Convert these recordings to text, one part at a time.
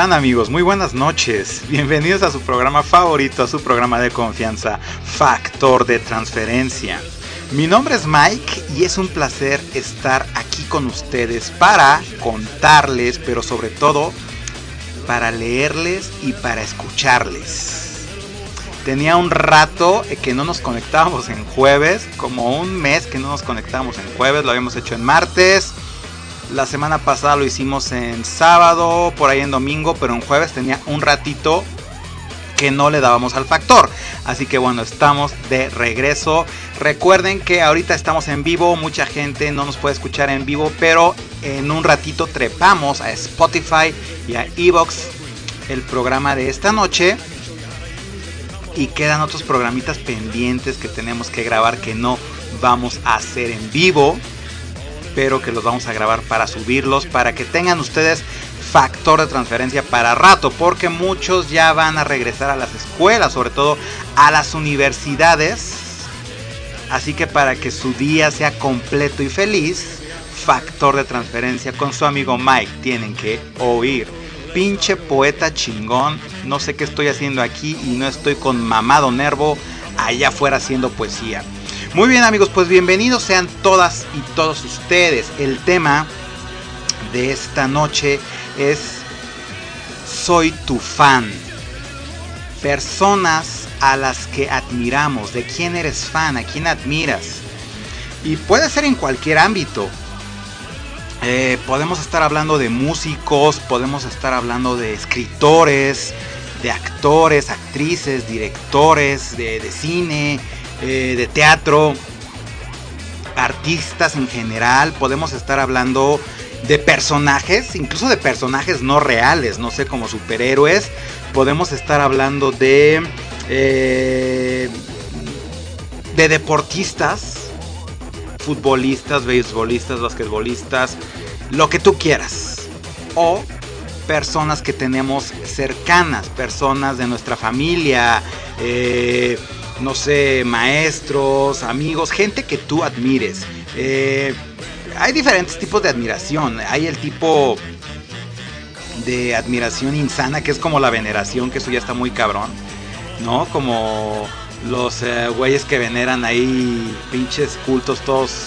están amigos? Muy buenas noches. Bienvenidos a su programa favorito, a su programa de confianza, Factor de Transferencia. Mi nombre es Mike y es un placer estar aquí con ustedes para contarles, pero sobre todo para leerles y para escucharles. Tenía un rato que no nos conectábamos en jueves, como un mes que no nos conectábamos en jueves, lo habíamos hecho en martes la semana pasada lo hicimos en sábado, por ahí en domingo, pero en jueves tenía un ratito que no le dábamos al factor. Así que bueno, estamos de regreso. Recuerden que ahorita estamos en vivo, mucha gente no nos puede escuchar en vivo, pero en un ratito trepamos a Spotify y a Evox el programa de esta noche. Y quedan otros programitas pendientes que tenemos que grabar que no vamos a hacer en vivo pero que los vamos a grabar para subirlos, para que tengan ustedes factor de transferencia para rato, porque muchos ya van a regresar a las escuelas, sobre todo a las universidades. Así que para que su día sea completo y feliz, factor de transferencia con su amigo Mike tienen que oír. Pinche poeta chingón, no sé qué estoy haciendo aquí y no estoy con mamado nervo allá afuera haciendo poesía. Muy bien amigos, pues bienvenidos sean todas y todos ustedes. El tema de esta noche es Soy tu fan. Personas a las que admiramos, de quién eres fan, a quién admiras. Y puede ser en cualquier ámbito. Eh, podemos estar hablando de músicos, podemos estar hablando de escritores, de actores, actrices, directores de, de cine, eh, de teatro, artistas en general, podemos estar hablando de personajes, incluso de personajes no reales, no sé, como superhéroes, podemos estar hablando de... Eh, de deportistas, futbolistas, beisbolistas, basquetbolistas, lo que tú quieras. O personas que tenemos cercanas, personas de nuestra familia, eh, no sé, maestros, amigos, gente que tú admires. Eh, hay diferentes tipos de admiración. Hay el tipo de admiración insana, que es como la veneración, que eso ya está muy cabrón, ¿no? Como los eh, güeyes que veneran ahí pinches cultos todos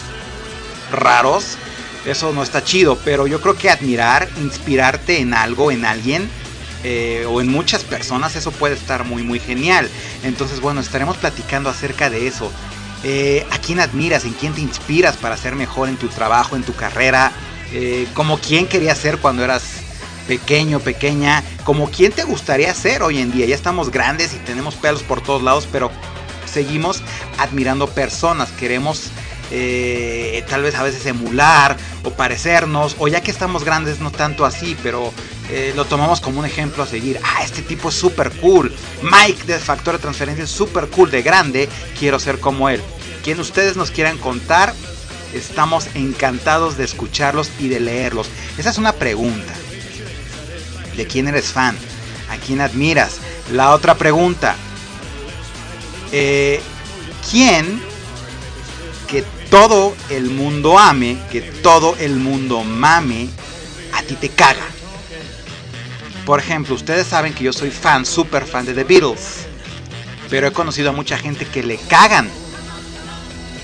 raros. Eso no está chido, pero yo creo que admirar, inspirarte en algo, en alguien, eh, o en muchas personas, eso puede estar muy, muy genial. Entonces, bueno, estaremos platicando acerca de eso. Eh, ¿A quién admiras? ¿En quién te inspiras para ser mejor en tu trabajo, en tu carrera? Eh, como quién querías ser cuando eras pequeño, pequeña, como quién te gustaría ser hoy en día. Ya estamos grandes y tenemos pelos por todos lados, pero seguimos admirando personas, queremos tal vez a veces emular o parecernos, o ya que estamos grandes no tanto así, pero eh, lo tomamos como un ejemplo a seguir. Ah, este tipo es súper cool. Mike de Factor de Transferencia es súper cool, de grande. Quiero ser como él. Quien ustedes nos quieran contar, estamos encantados de escucharlos y de leerlos. Esa es una pregunta. ¿De quién eres fan? ¿A quién admiras? La otra pregunta. Eh, ¿Quién que todo el mundo ame, que todo el mundo mame, a ti te caga? Por ejemplo, ustedes saben que yo soy fan, súper fan de The Beatles. Pero he conocido a mucha gente que le cagan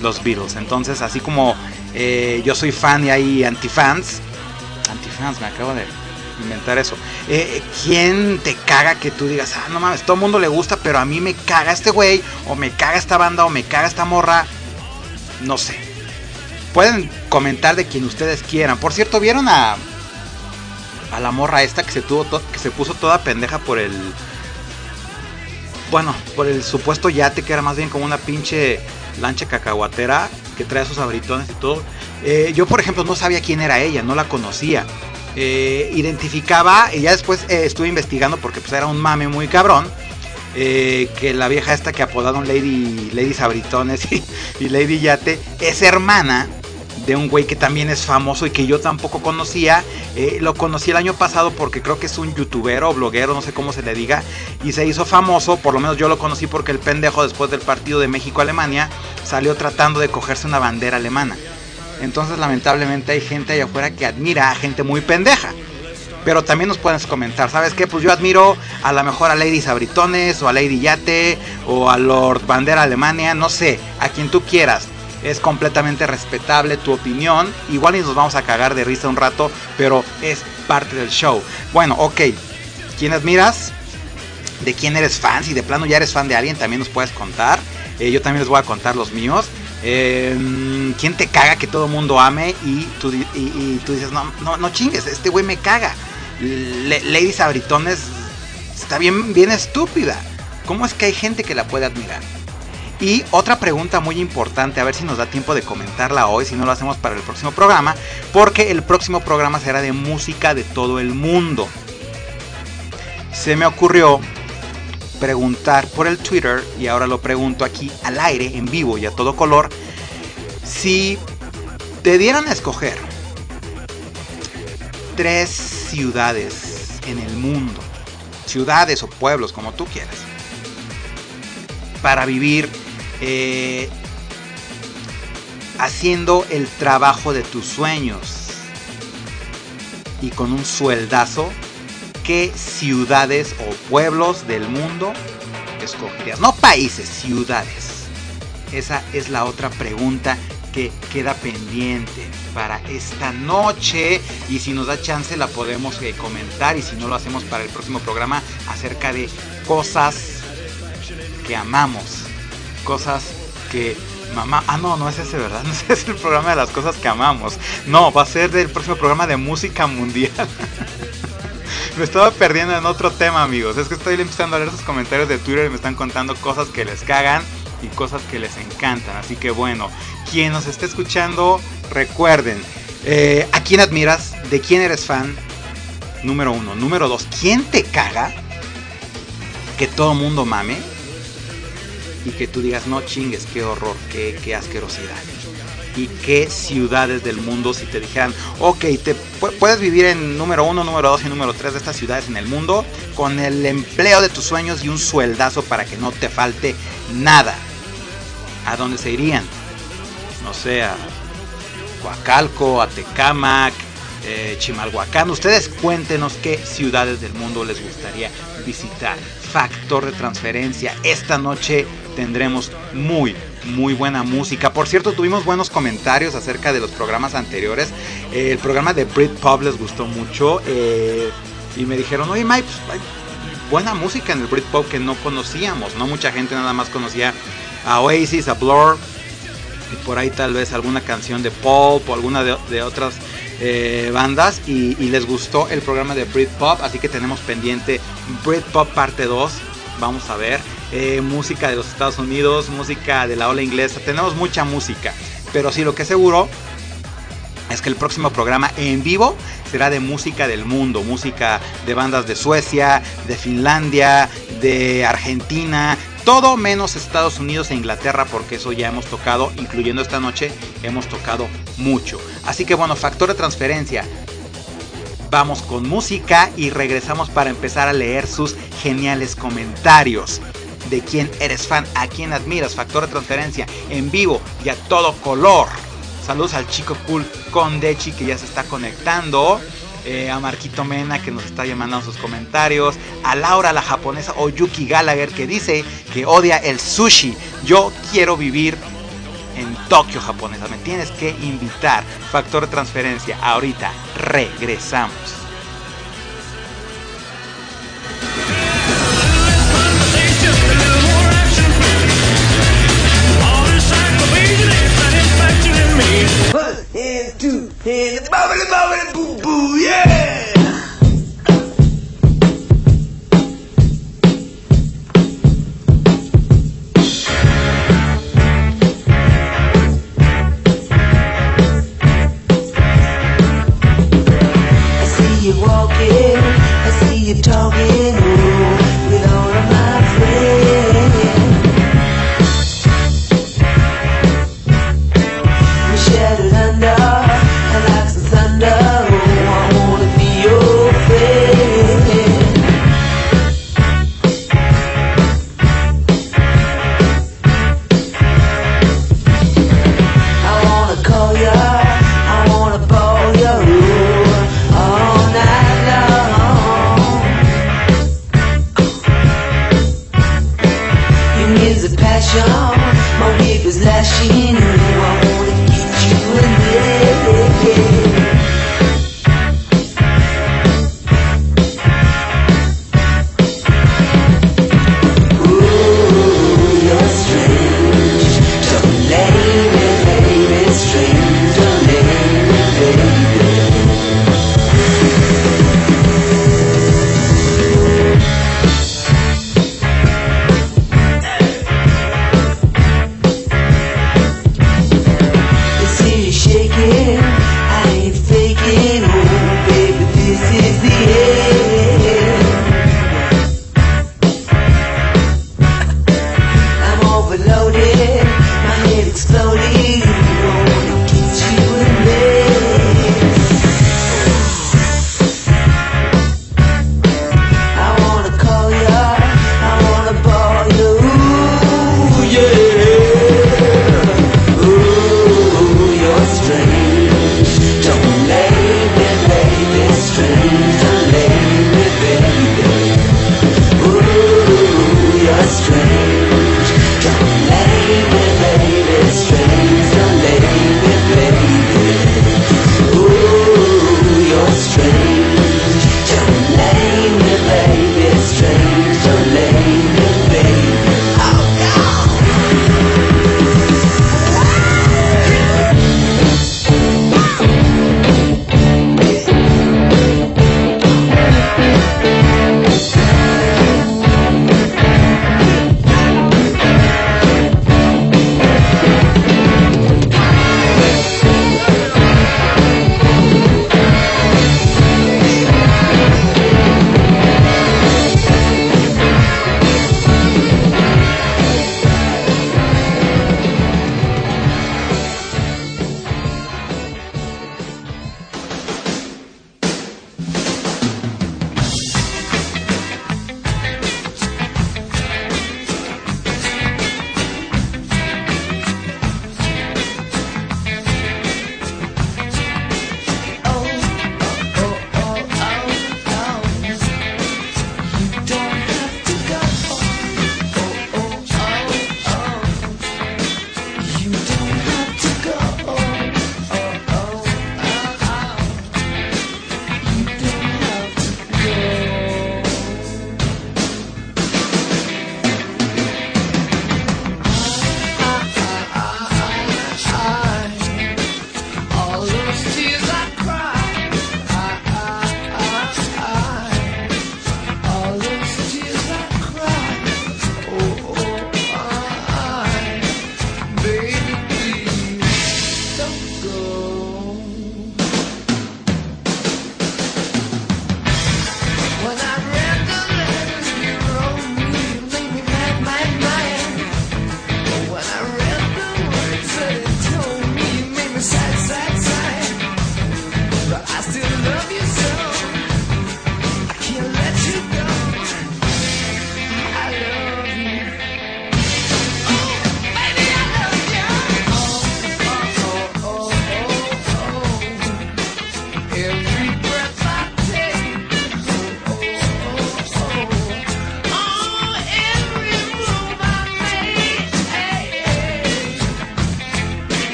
los Beatles. Entonces, así como eh, yo soy fan y hay antifans. Antifans, me acabo de inventar eso. Eh, ¿Quién te caga que tú digas, ah, no mames, todo el mundo le gusta, pero a mí me caga este güey, o me caga esta banda, o me caga esta morra? No sé. Pueden comentar de quien ustedes quieran. Por cierto, ¿vieron a a la morra esta que se tuvo que se puso toda pendeja por el bueno, por el supuesto yate que era más bien como una pinche lancha cacahuatera que trae sus abritones y todo. Eh, yo, por ejemplo, no sabía quién era ella, no la conocía. Eh, identificaba, y ya después eh, estuve investigando porque pues era un mame muy cabrón. que la vieja esta que apodaron Lady, Lady Sabritones y, y Lady Yate es hermana de un güey que también es famoso y que yo tampoco conocía. Eh, lo conocí el año pasado porque creo que es un youtuber o bloguero, no sé cómo se le diga, y se hizo famoso, por lo menos yo lo conocí porque el pendejo después del partido de México-Alemania salió tratando de cogerse una bandera alemana. Entonces lamentablemente hay gente allá afuera que admira a gente muy pendeja. Pero también nos puedes comentar, ¿sabes qué? Pues yo admiro a lo mejor a Lady Sabritones o a Lady Yate o a Lord Bandera Alemania, no sé, a quien tú quieras. Es completamente respetable tu opinión. Igual y nos vamos a cagar de risa un rato, pero es parte del show. Bueno, ok. ¿Quién admiras? ¿De quién eres fan? Si de plano ya eres fan de alguien, también nos puedes contar. Eh, yo también les voy a contar los míos. Eh, ¿Quién te caga que todo mundo ame? Y tú, y tú dices, no, no, no chingues, este güey me caga. Le- Lady Sabritones está bien, bien estúpida. ¿Cómo es que hay gente que la puede admirar? Y otra pregunta muy importante, a ver si nos da tiempo de comentarla hoy, si no lo hacemos para el próximo programa, porque el próximo programa será de música de todo el mundo. Se me ocurrió preguntar por el Twitter, y ahora lo pregunto aquí al aire, en vivo y a todo color, si te dieran a escoger tres ciudades en el mundo, ciudades o pueblos, como tú quieras, para vivir eh, haciendo el trabajo de tus sueños y con un sueldazo, ¿qué ciudades o pueblos del mundo escogerías? No países, ciudades. Esa es la otra pregunta que queda pendiente para esta noche y si nos da chance la podemos eh, comentar y si no lo hacemos para el próximo programa acerca de cosas que amamos, cosas que mamá, ah no, no es ese, ¿verdad? No es el programa de las cosas que amamos. No, va a ser del próximo programa de música mundial. me estaba perdiendo en otro tema, amigos. Es que estoy empezando a leer sus comentarios de Twitter y me están contando cosas que les cagan y cosas que les encantan. Así que bueno, quien nos esté escuchando, recuerden, eh, ¿a quién admiras? ¿De quién eres fan? Número uno. Número dos, ¿quién te caga? Que todo mundo mame y que tú digas, no chingues, qué horror, qué, qué asquerosidad. Y qué ciudades del mundo, si te dijeran, ok, te pu- puedes vivir en número uno, número dos y número tres de estas ciudades en el mundo con el empleo de tus sueños y un sueldazo para que no te falte nada. ¿A dónde se irían? No sé, a Coacalco, a Tecámac, eh, Chimalhuacán. Ustedes cuéntenos qué ciudades del mundo les gustaría visitar. Factor de transferencia. Esta noche tendremos muy, muy buena música. Por cierto, tuvimos buenos comentarios acerca de los programas anteriores. Eh, el programa de Britpop les gustó mucho. eh, y me dijeron, oye Mike, pues, hay buena música en el Britpop que no conocíamos. No mucha gente nada más conocía a Oasis, a Blur, y por ahí tal vez alguna canción de pop o alguna de otras eh, bandas y, les gustó el programa de Britpop, así que tenemos pendiente Britpop parte 2, vamos a ver, eh, música de los Estados Unidos, música de la ola inglesa, tenemos mucha música, pero sí lo que seguro es que el próximo programa en vivo será de música del mundo, música de bandas de Suecia, de Finlandia, de Argentina, todo menos Estados Unidos e Inglaterra, porque eso ya hemos tocado, incluyendo esta noche, hemos tocado mucho. Así que bueno, factor de transferencia. Vamos con música y regresamos para empezar a leer sus geniales comentarios. De quién eres fan, a quién admiras, factor de transferencia en vivo y a todo color. Saludos al chico cool con Dechi que ya se está conectando. Eh, a Marquito Mena que nos está llamando sus comentarios. A Laura la japonesa o Yuki Gallagher que dice que odia el sushi. Yo quiero vivir en Tokio japonesa. Me tienes que invitar. Factor de transferencia. Ahorita regresamos. And bobbity boo boo, yeah!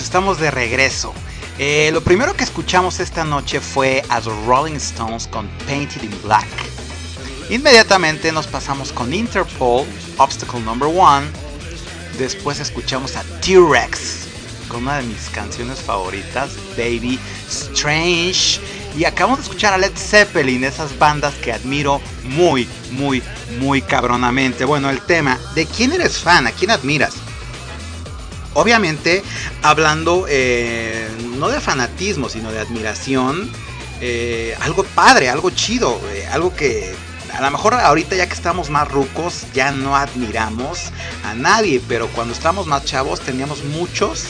Estamos de regreso. Eh, lo primero que escuchamos esta noche fue a Rolling Stones con Painted in Black. Inmediatamente nos pasamos con Interpol, Obstacle Number One. Después escuchamos a T-Rex con una de mis canciones favoritas, Baby Strange. Y acabamos de escuchar a Led Zeppelin, esas bandas que admiro muy, muy, muy cabronamente. Bueno, el tema, ¿de quién eres fan? ¿A quién admiras? Obviamente, hablando eh, no de fanatismo, sino de admiración, eh, algo padre, algo chido, eh, algo que a lo mejor ahorita ya que estamos más rucos ya no admiramos a nadie, pero cuando estábamos más chavos teníamos muchos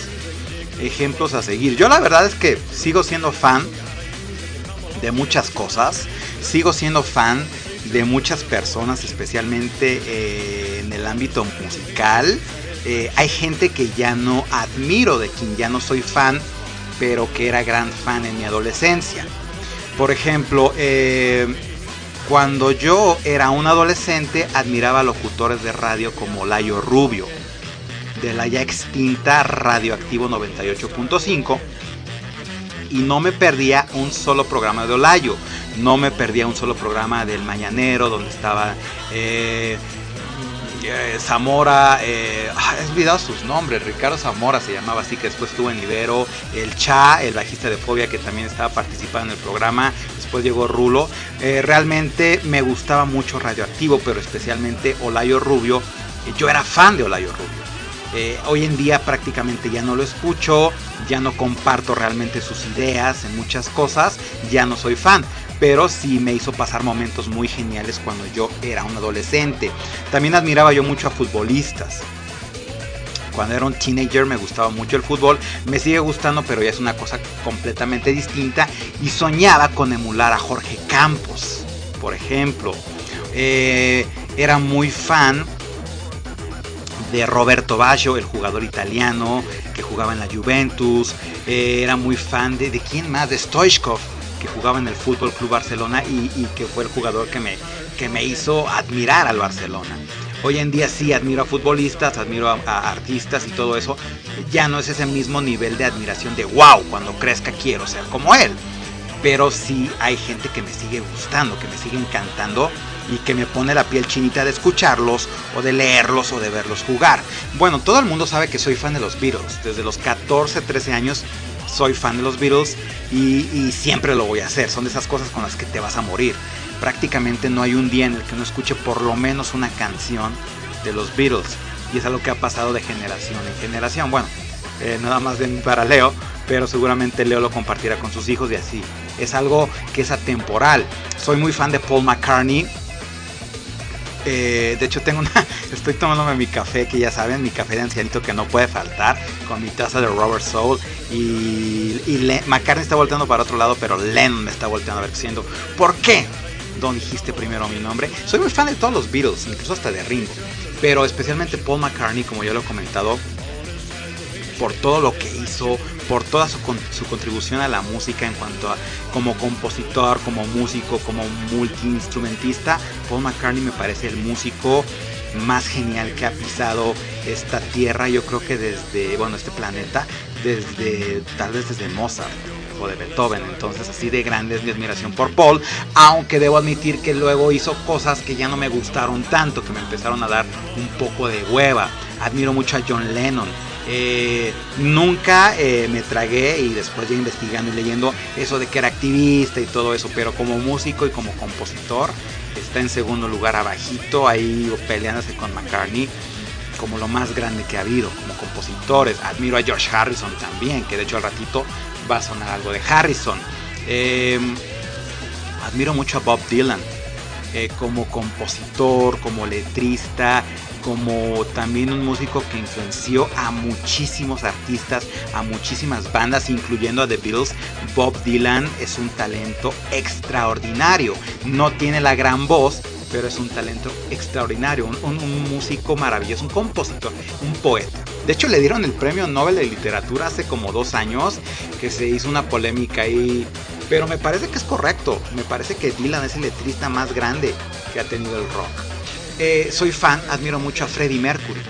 ejemplos a seguir. Yo la verdad es que sigo siendo fan de muchas cosas, sigo siendo fan de muchas personas, especialmente en el ámbito musical. Eh, hay gente que ya no admiro, de quien ya no soy fan, pero que era gran fan en mi adolescencia. Por ejemplo, eh, cuando yo era un adolescente admiraba locutores de radio como Layo Rubio, de la ya extinta Radioactivo 98.5, y no me perdía un solo programa de Olayo, no me perdía un solo programa del Mañanero, donde estaba eh, eh, Zamora, eh, ah, he olvidado sus nombres, Ricardo Zamora se llamaba así, que después estuvo en Ibero, el Cha, el bajista de Fobia, que también estaba participando en el programa, después llegó Rulo. Eh, realmente me gustaba mucho Radioactivo, pero especialmente Olayo Rubio. Yo era fan de Olayo Rubio. Eh, hoy en día prácticamente ya no lo escucho, ya no comparto realmente sus ideas en muchas cosas, ya no soy fan. Pero sí me hizo pasar momentos muy geniales cuando yo era un adolescente. También admiraba yo mucho a futbolistas. Cuando era un teenager me gustaba mucho el fútbol, me sigue gustando, pero ya es una cosa completamente distinta. Y soñaba con emular a Jorge Campos, por ejemplo. Eh, era muy fan de Roberto Baggio, el jugador italiano que jugaba en la Juventus. Eh, era muy fan de, de quién más, de Stoichkov, que jugaba en el Fútbol Club Barcelona y, que fue el jugador que me, que me hizo admirar al Barcelona. Hoy en día sí admiro a futbolistas, admiro a, a artistas y todo eso. Ya no es ese mismo nivel de admiración de wow, cuando crezca quiero ser como él. Pero sí hay gente que me sigue gustando, que me sigue encantando y que me pone la piel chinita de escucharlos o de leerlos o de verlos jugar. Bueno, todo el mundo sabe que soy fan de los Beatles. Desde los 14, 13 años soy fan de los Beatles y, siempre lo voy a hacer. Son de esas cosas con las que te vas a morir. Prácticamente no hay un día en el que no escuche por lo menos una canción de los Beatles. Y es algo que ha pasado de generación en generación. Bueno, eh, nada más de para Leo, pero seguramente Leo lo compartirá con sus hijos y así. Es algo que es atemporal. Soy muy fan de Paul McCartney. Eh, de hecho tengo una, estoy tomándome mi café que ya saben, mi café de ancianito que no puede faltar, con mi taza de Robert Soul y, y McCartney está volteando para otro lado, pero Lennon me está volteando a ver diciendo, ¿por qué? Don dijiste primero mi nombre. Soy muy fan de todos los Beatles, incluso hasta de Ringo, pero especialmente Paul McCartney, como ya lo he comentado, por todo lo que hizo, por toda su, su contribución a la música en cuanto a como compositor, como músico, como multiinstrumentista. Paul McCartney me parece el músico más genial que ha pisado esta tierra, yo creo que desde, bueno, este planeta, desde, tal vez desde Mozart o de Beethoven, entonces así de grande es mi admiración por Paul, aunque debo admitir que luego hizo cosas que ya no me gustaron tanto, que me empezaron a dar un poco de hueva. Admiro mucho a John Lennon, eh, nunca eh, me tragué y después ya investigando y leyendo eso de que era activista y todo eso, pero como músico y como compositor está en segundo lugar abajito ahí peleándose con McCartney como lo más grande que ha habido como compositores. Admiro a George Harrison también, que de hecho al ratito va a sonar algo de Harrison. Eh, admiro mucho a Bob Dylan eh, como compositor, como letrista, como también un músico que influenció a muchísimos artistas, a muchísimas bandas, incluyendo a The Beatles. Bob Dylan es un talento extraordinario. No tiene la gran voz, pero es un talento extraordinario, un, músico maravilloso, un compositor, un poeta. De hecho, le dieron el premio Nobel de Literatura hace como dos años, que se hizo una polémica ahí. Pero me parece que es correcto. Me parece que Dylan es el letrista más grande que ha tenido el rock. Eh, soy fan, admiro mucho a Freddie Mercury.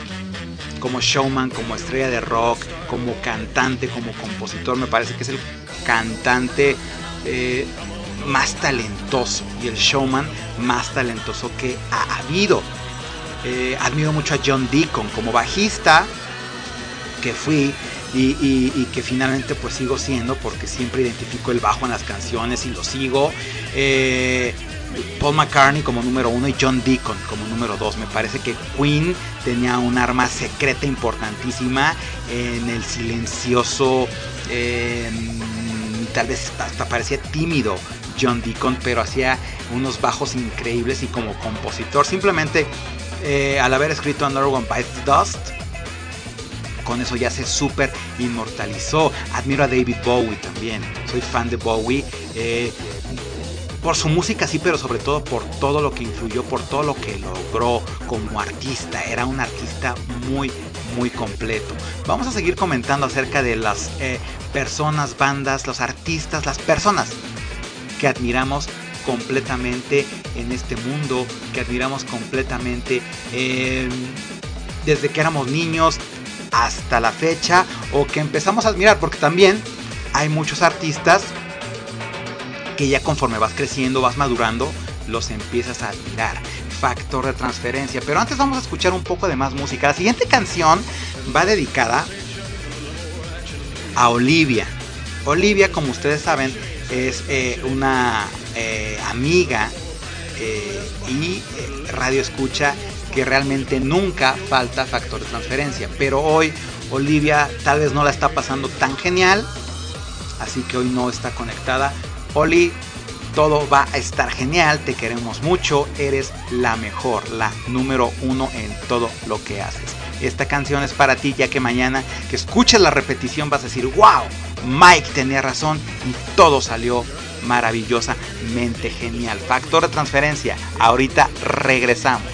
como showman, como estrella de rock, como cantante, como compositor. Me parece que es el cantante eh, más talentoso y el showman más talentoso que ha habido. Eh, admiro mucho a John Deacon como bajista que fui y, que finalmente pues sigo siendo porque siempre identifico el bajo en las canciones y lo sigo. Paul McCartney como número uno y John Deacon como número dos. Me parece que Queen tenía un arma secreta importantísima en el silencioso, eh, tal vez hasta parecía tímido John Deacon, pero hacía unos bajos increíbles y como compositor simplemente eh, al haber escrito Another One Bites Dust, con eso ya se súper inmortalizó. Admiro a David Bowie también. Soy fan de Bowie. eh, por su música sí, pero sobre todo por todo lo que influyó, por todo lo que logró como artista. Era un artista muy, muy completo. Vamos a seguir comentando acerca de las eh, personas, bandas, los artistas, las personas que admiramos completamente en este mundo, que admiramos completamente eh, desde que éramos niños hasta la fecha, o que empezamos a admirar, porque también hay muchos artistas que ya conforme vas creciendo, vas madurando, los empiezas a admirar. Factor de transferencia. Pero antes vamos a escuchar un poco de más música. La siguiente canción va dedicada a Olivia. Olivia, como ustedes saben, es eh, una eh, amiga eh, y radio escucha que realmente nunca falta factor de transferencia. Pero hoy Olivia tal vez no la está pasando tan genial. Así que hoy no está conectada. Oli, todo va a estar genial. Te queremos mucho. Eres la mejor, la número uno en todo lo que haces. Esta canción es para ti ya que mañana que escuches la repetición vas a decir, wow, Mike tenía razón y todo salió maravillosamente genial. Factor de transferencia. Ahorita regresamos.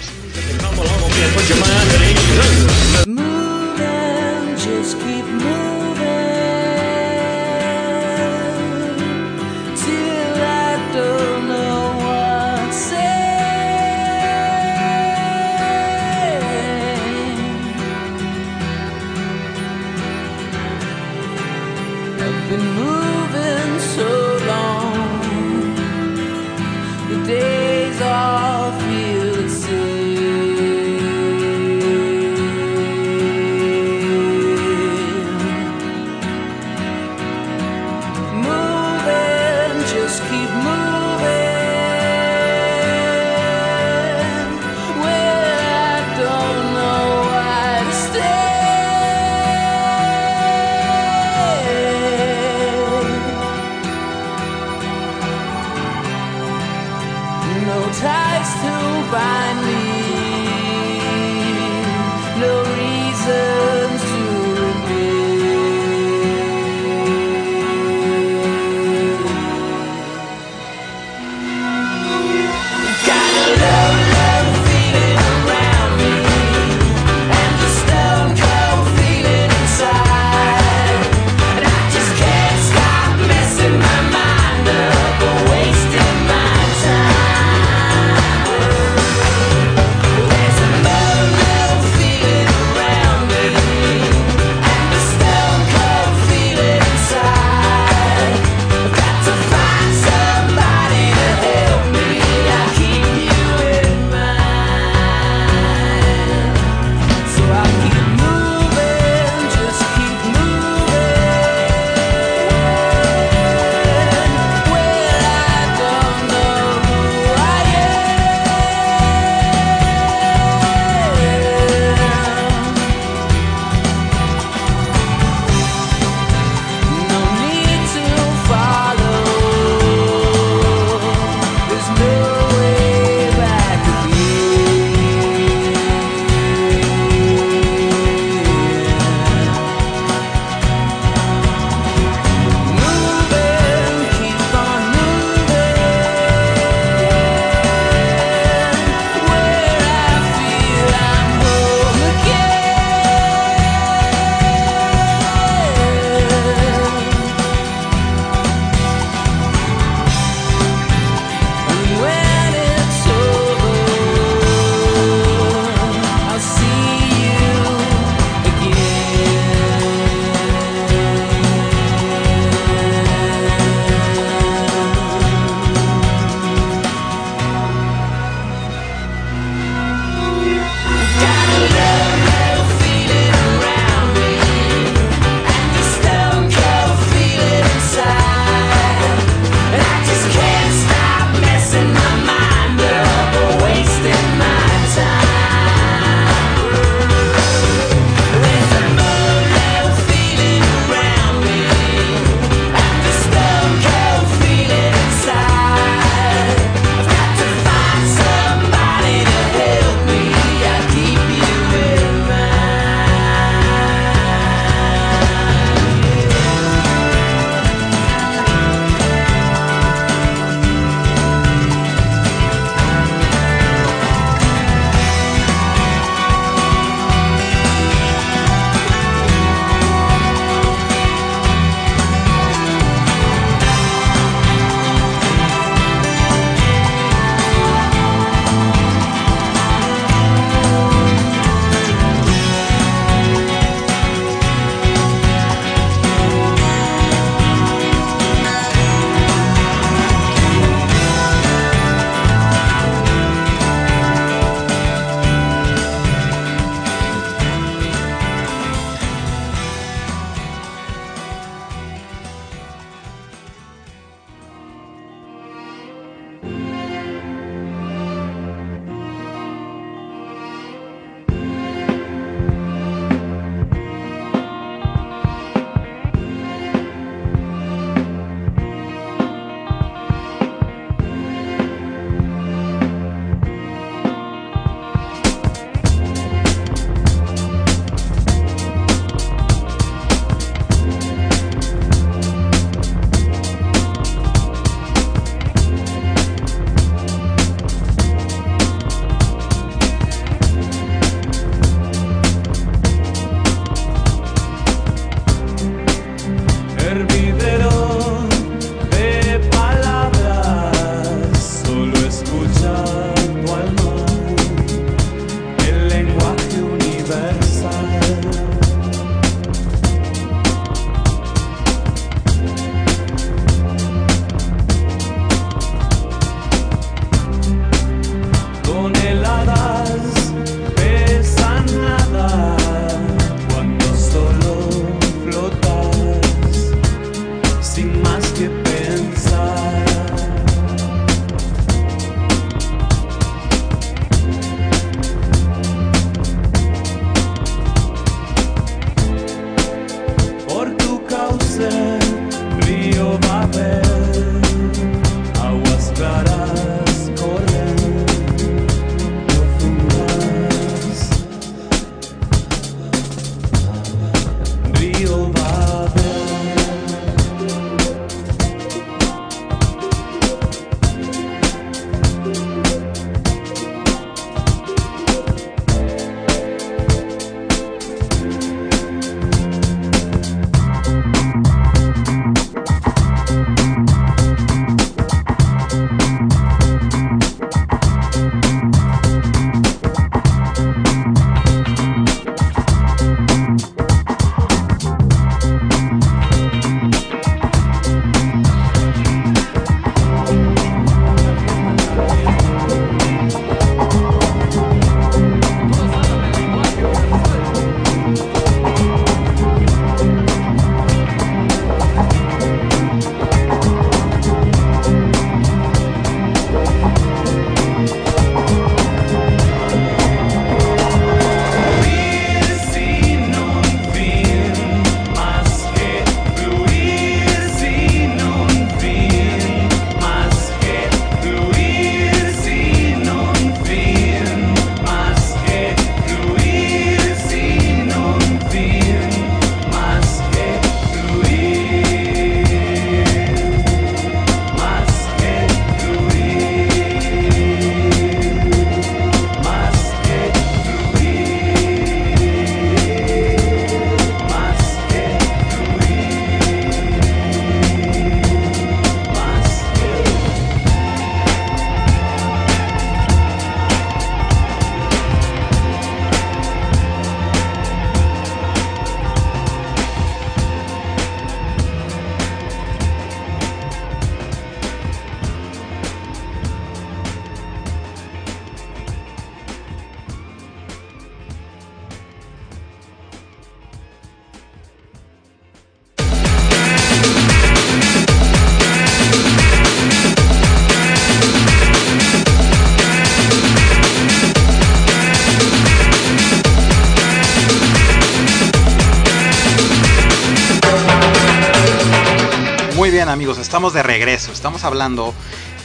Amigos, estamos de regreso. Estamos hablando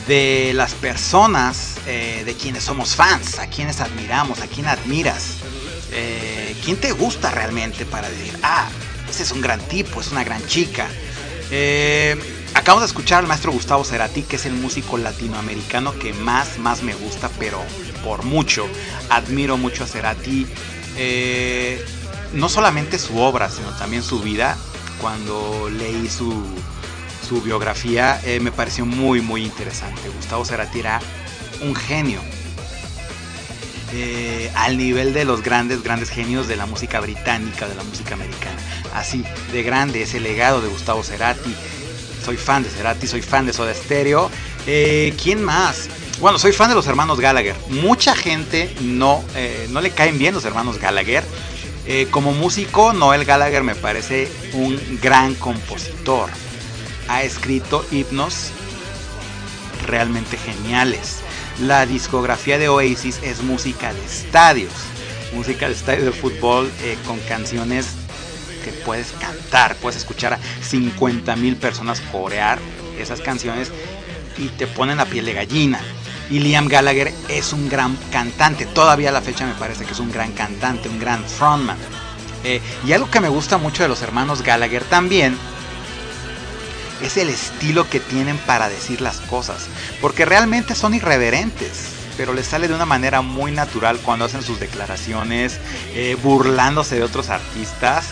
de las personas eh, de quienes somos fans, a quienes admiramos, a quien admiras. Eh, ¿Quién te gusta realmente para decir, ah, ese es un gran tipo, es una gran chica? Eh, acabamos de escuchar al maestro Gustavo Cerati, que es el músico latinoamericano que más, más me gusta, pero por mucho. Admiro mucho a Cerati. Eh, no solamente su obra, sino también su vida. Cuando leí su, su biografía, eh, me pareció muy, muy interesante. Gustavo Cerati era un genio. Eh, al nivel de los grandes, grandes genios de la música británica, de la música americana. Así, de grande, ese legado de Gustavo Cerati. Soy fan de Cerati, soy fan de Soda Stereo. Eh, ¿Quién más? Bueno, soy fan de los hermanos Gallagher. Mucha gente no, eh, no le caen bien los hermanos Gallagher. Como músico, Noel Gallagher me parece un gran compositor. Ha escrito himnos realmente geniales. La discografía de Oasis es música de estadios. Música de estadio de fútbol eh, con canciones que puedes cantar. Puedes escuchar a 50 mil personas corear esas canciones y te ponen la piel de gallina. Y Liam Gallagher es un gran cantante. Todavía a la fecha me parece que es un gran cantante, un gran frontman. Eh, y algo que me gusta mucho de los hermanos Gallagher también es el estilo que tienen para decir las cosas. Porque realmente son irreverentes. Pero les sale de una manera muy natural cuando hacen sus declaraciones, eh, burlándose de otros artistas.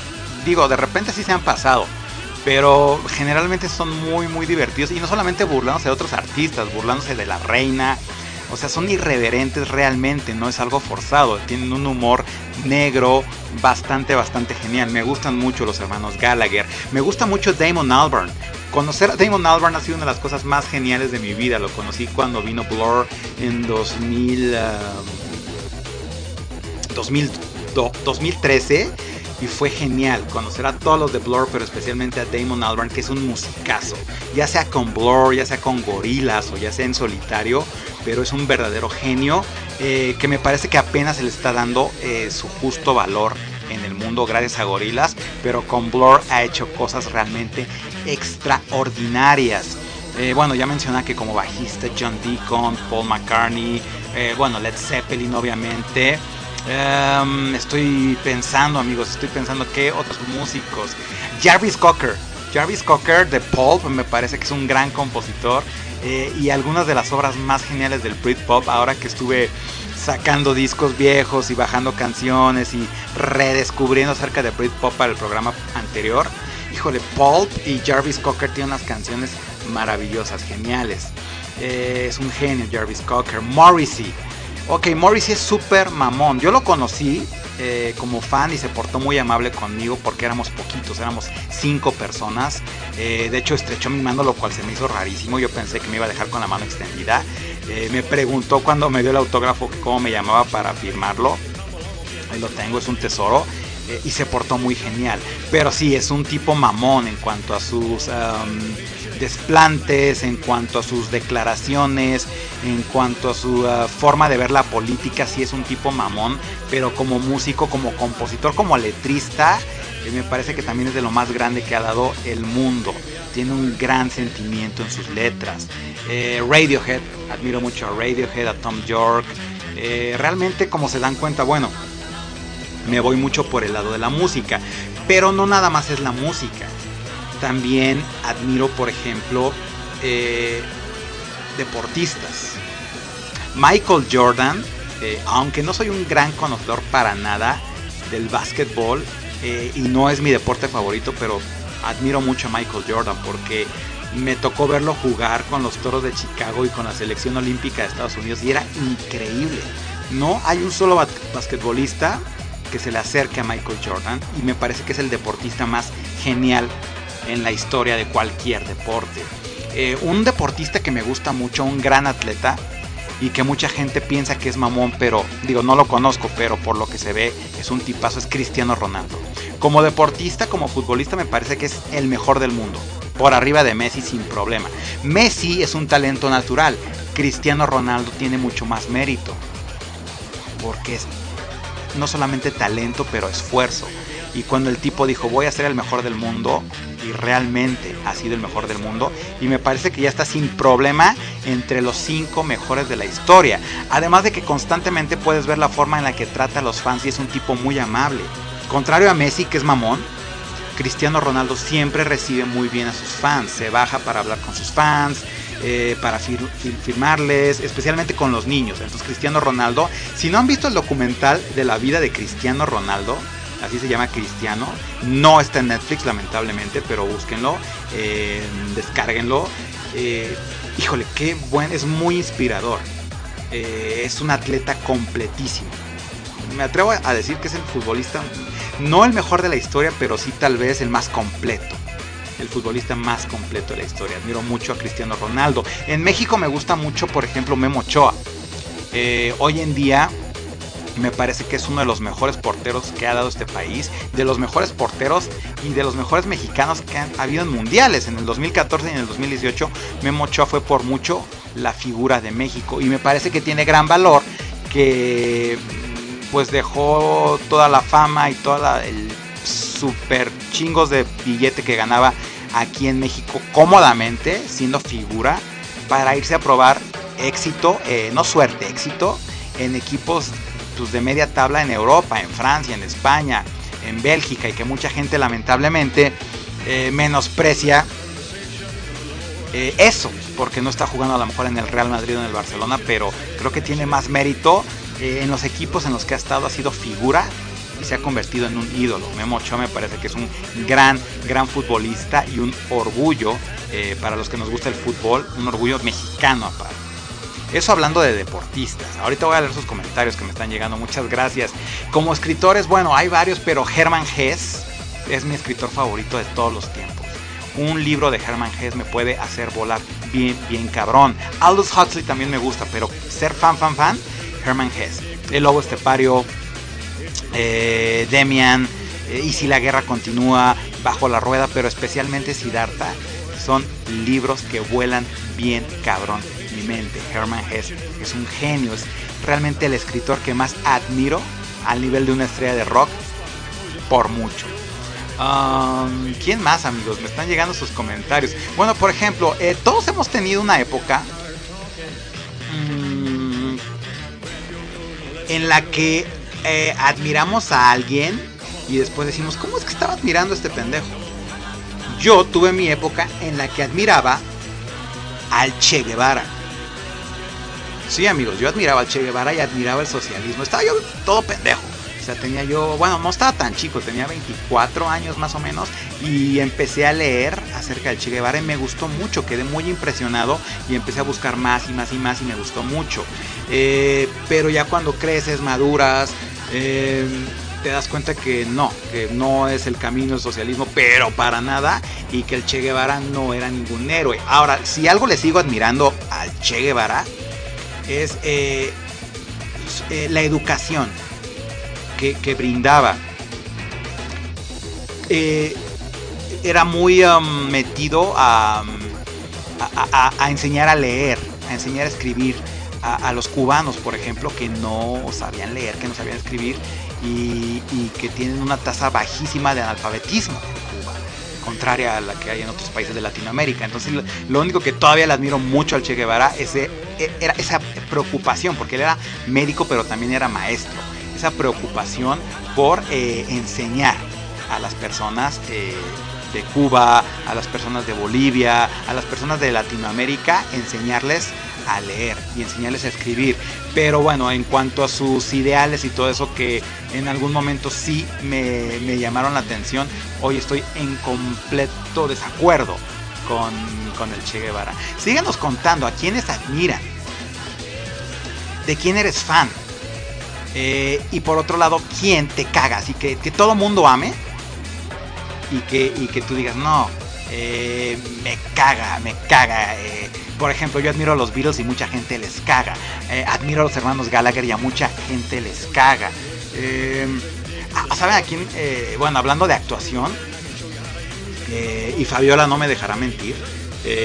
Digo, de repente sí se han pasado. Pero generalmente son muy, muy divertidos. Y no solamente burlándose de otros artistas, burlándose de la reina. O sea, son irreverentes realmente, no es algo forzado. Tienen un humor negro bastante, bastante genial. Me gustan mucho los hermanos Gallagher. Me gusta mucho Damon Albarn. Conocer a Damon Albarn ha sido una de las cosas más geniales de mi vida. Lo conocí cuando vino Blur en 2000, uh, 2000, 2013 y fue genial conocer a todos los de Blur, pero especialmente a Damon Albarn, que es un musicazo, ya sea con Blur, ya sea con Gorilas o ya sea en solitario, pero es un verdadero genio eh, que me parece que apenas se le está dando eh, su justo valor en el mundo gracias a Gorilas, pero con Blur ha hecho cosas realmente extraordinarias. Eh, bueno, ya mencioné que como bajista John Deacon, Paul McCartney, eh, bueno, Led Zeppelin obviamente. Um, estoy pensando, amigos, estoy pensando que otros músicos. Jarvis Cocker. Jarvis Cocker de Pulp me parece que es un gran compositor. Eh, y algunas de las obras más geniales del Britpop, ahora que estuve sacando discos viejos y bajando canciones y redescubriendo acerca de Britpop para el programa anterior. Híjole, Pulp y Jarvis Cocker tienen unas canciones maravillosas, geniales. Eh, es un genio Jarvis Cocker. Morrissey. Ok, Morrissey es súper mamón. Yo lo conocí eh, como fan y se portó muy amable conmigo porque éramos poquitos, éramos cinco personas. Eh, de hecho, estrechó mi mano, lo cual se me hizo rarísimo. Yo pensé que me iba a dejar con la mano extendida. Eh, me preguntó cuando me dio el autógrafo cómo me llamaba para firmarlo. Ahí lo tengo, es un tesoro. y se portó muy genial. Pero sí, es un tipo mamón en cuanto a sus desplantes, en cuanto a sus declaraciones, en cuanto a su ah, forma de ver la política. Sí, es un tipo mamón. Pero como músico, como compositor, como letrista, eh, me parece que también es de lo más grande que ha dado el mundo. Tiene un gran sentimiento en sus letras. Eh, Radiohead, admiro mucho a Radiohead, a Tom York. Eh, realmente, como se dan cuenta, bueno, me voy mucho por el lado de la música. Pero no nada más es la música. También admiro, por ejemplo, eh, deportistas. Michael Jordan, eh, aunque no soy un gran conocedor para nada del básquetbol eh, y no es mi deporte favorito, pero admiro mucho a Michael Jordan porque me tocó verlo jugar con los Toros de Chicago y con la selección olímpica de Estados Unidos y era increíble. No hay un solo ba- basquetbolista que se le acerque a Michael Jordan y me parece que es el deportista más genial en la historia de cualquier deporte. Eh, un deportista que me gusta mucho, un gran atleta y que mucha gente piensa que es mamón, pero digo, no lo conozco, pero por lo que se ve es un tipazo, es Cristiano Ronaldo. Como deportista, como futbolista, me parece que es el mejor del mundo. Por arriba de Messi sin problema. Messi es un talento natural. Cristiano Ronaldo tiene mucho más mérito. Porque es no solamente talento, pero esfuerzo. Y cuando el tipo dijo voy a ser el mejor del mundo, y realmente ha sido el mejor del mundo y me parece que ya está sin problema entre los cinco mejores de la historia. Además de que constantemente puedes ver la forma en la que trata a los fans y es un tipo muy amable. Contrario a Messi que es mamón, Cristiano Ronaldo siempre recibe muy bien a sus fans, se baja para hablar con sus fans, eh, para fir- fir- firmarles, especialmente con los niños. Entonces Cristiano Ronaldo, si no han visto el documental de la vida de Cristiano Ronaldo, así se llama Cristiano, no está en Netflix lamentablemente, pero búsquenlo, eh, descárguenlo. Eh, híjole, qué buen, es muy inspirador. Eh, es un atleta completísimo. Me atrevo a decir que es el futbolista, no el mejor de la historia, pero sí tal vez el más completo el futbolista más completo de la historia. Admiro mucho a Cristiano Ronaldo. En México me gusta mucho, por ejemplo, Memo Ochoa. Eh, hoy en día me parece que es uno de los mejores porteros que ha dado este país, de los mejores porteros y de los mejores mexicanos que han habido en mundiales. En el 2014 y en el 2018 Memo Ochoa fue por mucho la figura de México y me parece que tiene gran valor que pues dejó toda la fama y toda el super chingos de billete que ganaba aquí en México cómodamente, siendo figura, para irse a probar éxito, eh, no suerte, éxito en equipos de media tabla en Europa, en Francia, en España, en Bélgica y que mucha gente lamentablemente eh, menosprecia eh, eso, porque no está jugando a lo mejor en el Real Madrid o en el Barcelona, pero creo que tiene más mérito eh, en los equipos en los que ha estado, ha sido figura y se ha convertido en un ídolo. Memo Ochoa me parece que es un gran, gran futbolista y un orgullo para los que nos gusta el fútbol, un orgullo mexicano aparte. Eso hablando de deportistas. Ahorita voy a leer sus comentarios que me están llegando. Muchas gracias. Como escritores, bueno, hay varios, pero Herman Hess es mi escritor favorito de todos los tiempos. Un libro de Herman Hess me puede hacer volar bien, bien cabrón. Aldous Huxley también me gusta, pero ser fan, fan, fan, Herman Hess. El Lobo Estepario, eh, Demian, eh, y si la guerra continúa, Bajo la Rueda, pero especialmente Siddhartha, son libros que vuelan bien cabrón Herman Hesse es un genio, es realmente el escritor que más admiro al nivel de una estrella de rock por mucho. ¿Quién más amigos? Me están llegando sus comentarios. Bueno, por ejemplo, eh, todos hemos tenido una época mm, en la que eh, admiramos a alguien y después decimos, ¿cómo es que estaba admirando este pendejo? Yo tuve mi época en la que admiraba al Che Guevara. Sí, amigos, yo admiraba al Che Guevara y admiraba el socialismo. Estaba yo todo pendejo. O sea, tenía yo, bueno, no estaba tan chico, tenía 24 años más o menos y empecé a leer acerca del Che Guevara y me gustó mucho, quedé muy impresionado y empecé a buscar más y más y más y me gustó mucho. Eh, pero ya cuando creces, maduras, eh, te das cuenta que no, que no es el camino del socialismo, pero para nada, y que el Che Guevara no era ningún héroe. Ahora, si algo le sigo admirando al Che Guevara, es eh, eh, la educación que, que brindaba. Eh, era muy um, metido a, a, a, enseñar a leer, a enseñar a escribir. A, los cubanos, por ejemplo, que no sabían leer, que no sabían escribir y, y que tienen una tasa bajísima de analfabetismo contraria a la que hay en otros países de Latinoamérica. Entonces, lo, único que todavía le admiro mucho al Che Guevara es, era esa preocupación, porque él era médico, pero también era maestro. Esa preocupación por eh, enseñar a las personas eh, de Cuba, a las personas de Bolivia, a las personas de Latinoamérica, enseñarles a leer y enseñarles a escribir. Pero bueno, en cuanto a sus ideales y todo eso que en algún momento sí me, me llamaron la atención, hoy estoy en completo desacuerdo con, con, el Che Guevara. Síganos contando a quienes admiran, de quién eres fan. Eh, y por otro lado, quién te caga. Así que que todo mundo ame y que, y que tú digas, no, eh, me caga, me caga. Eh, por ejemplo, yo admiro a los Beatles y mucha gente les caga. Eh, admiro a los hermanos Gallagher y a mucha gente les caga. Eh, ¿Saben a quién? Bueno, hablando de actuación, y Fabiola no me dejará mentir,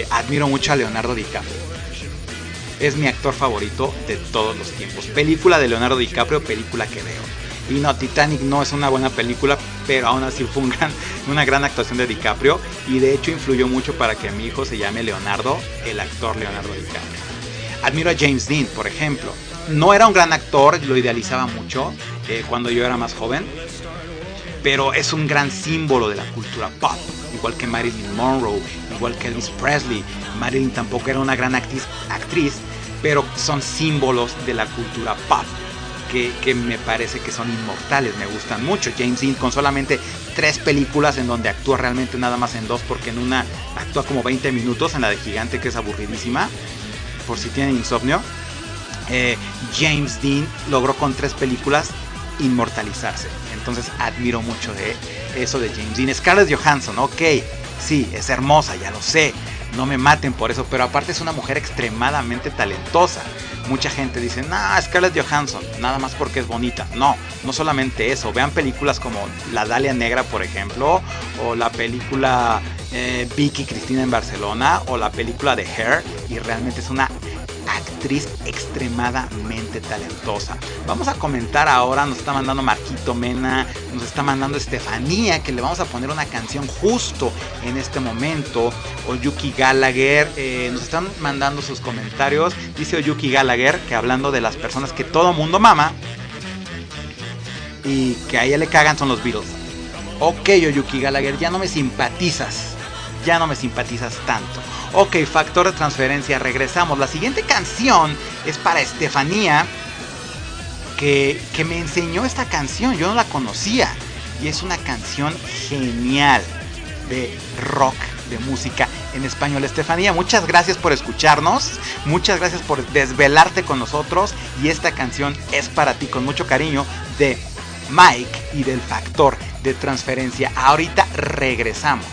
admiro mucho a Leonardo DiCaprio. Es mi actor favorito de todos los tiempos. Película de Leonardo DiCaprio, película que veo. Y no, Titanic no es una buena película, pero aún así fue una gran actuación de DiCaprio y de hecho influyó mucho para que mi hijo se llame Leonardo, el actor Leonardo DiCaprio. Admiro a James Dean, por ejemplo. No era un gran actor, lo idealizaba mucho eh, cuando yo era más joven, pero es un gran símbolo de la cultura pop, igual que Marilyn Monroe, igual que Elvis Presley. Marilyn tampoco era una gran actriz pero son símbolos de la cultura pop. Que, me parece que son inmortales, me gustan mucho. James Dean con solamente tres películas en donde actúa realmente nada más en dos, porque en una actúa como 20 minutos, en la de Gigante que es aburridísima, por si tienen insomnio. Eh, James Dean logró con tres películas inmortalizarse. Entonces admiro mucho de eso de James Dean. Scarlett Johansson, ok, sí, es hermosa, ya lo sé. No me maten por eso, pero aparte es una mujer extremadamente talentosa. Mucha gente dice, nah, Scarlett Johansson, nada más porque es bonita. No, no solamente eso. Vean películas como La Dalia Negra, por ejemplo, o la película eh, Vicky Cristina en Barcelona, o la película de Hair, y realmente es una extremadamente talentosa. Vamos a comentar ahora, nos está mandando Marquito Mena, nos está mandando Estefanía, que le vamos a poner una canción justo en este momento. O Yuki Gallagher, eh, nos están mandando sus comentarios. Dice Yuki Gallagher que hablando de las personas que todo mundo mama y que a ella le cagan son los Beatles. Ok, Oyuki Gallagher, ya no me simpatizas. Ya no me simpatizas tanto. Ok, factor de transferencia, regresamos. La siguiente canción es para Estefanía, que, que, me enseñó esta canción, yo no la conocía. Y es una canción genial de rock, de música en español. Estefanía, muchas gracias por escucharnos, muchas gracias por desvelarte con nosotros. Y esta canción es para ti con mucho cariño de Mike y del factor de transferencia. Ahorita regresamos.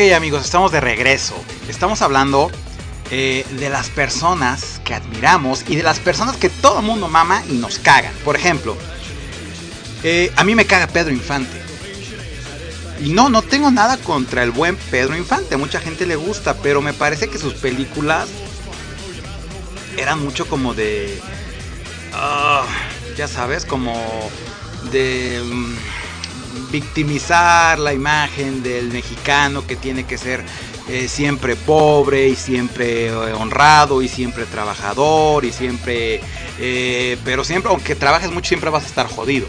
Amigos, estamos de regreso. Estamos hablando eh, de las personas que admiramos y de las personas que todo el mundo mama y nos cagan. Por ejemplo, eh, a mí me caga Pedro Infante. Y no, no tengo nada contra el buen Pedro Infante. Mucha gente le gusta, pero me parece que sus películas eran mucho como de... ah, ya sabes, como de mm, victimizar la imagen del mexicano que tiene que ser eh, siempre pobre y siempre eh, honrado y siempre trabajador y siempre... eh, pero siempre, aunque trabajes mucho, siempre vas a estar jodido.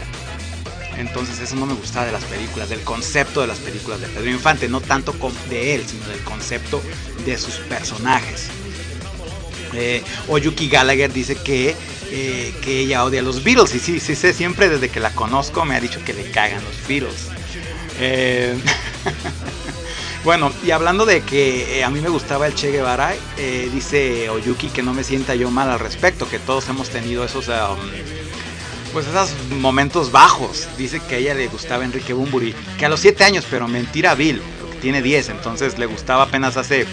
Entonces eso no me gustaba de las películas, del concepto de las películas de Pedro Infante, no tanto de él, sino del concepto de sus personajes. Eh, Oyuki Gallagher dice que, eh, que ella odia a los Beatles. Y sí, sí sé, siempre desde que la conozco me ha dicho que le cagan los Beatles. Eh, bueno, y hablando de que a mí me gustaba el Che Guevara, dice Oyuki que no me sienta yo mal al respecto, que todos hemos tenido esos... um, pues esos momentos bajos. Dice que a ella le gustaba Enrique Bumburi, que a los 7 años, pero mentira Bill, porque tiene 10, entonces le gustaba apenas hace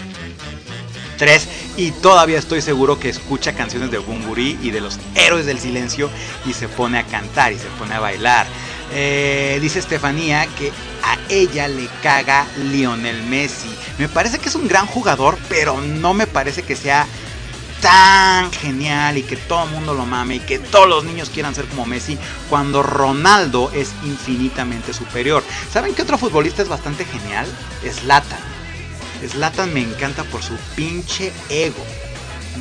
3 y todavía estoy seguro que escucha canciones de Bumburi y de los héroes del silencio y se pone a cantar y se pone a bailar. Eh, dice Estefanía que a ella le caga Lionel Messi. Me parece que es un gran jugador, pero no me parece que sea tan genial y que todo el mundo lo mame y que todos los niños quieran ser como Messi cuando Ronaldo es infinitamente superior. ¿Saben qué otro futbolista es bastante genial? Zlatan. Zlatan me encanta por su pinche ego.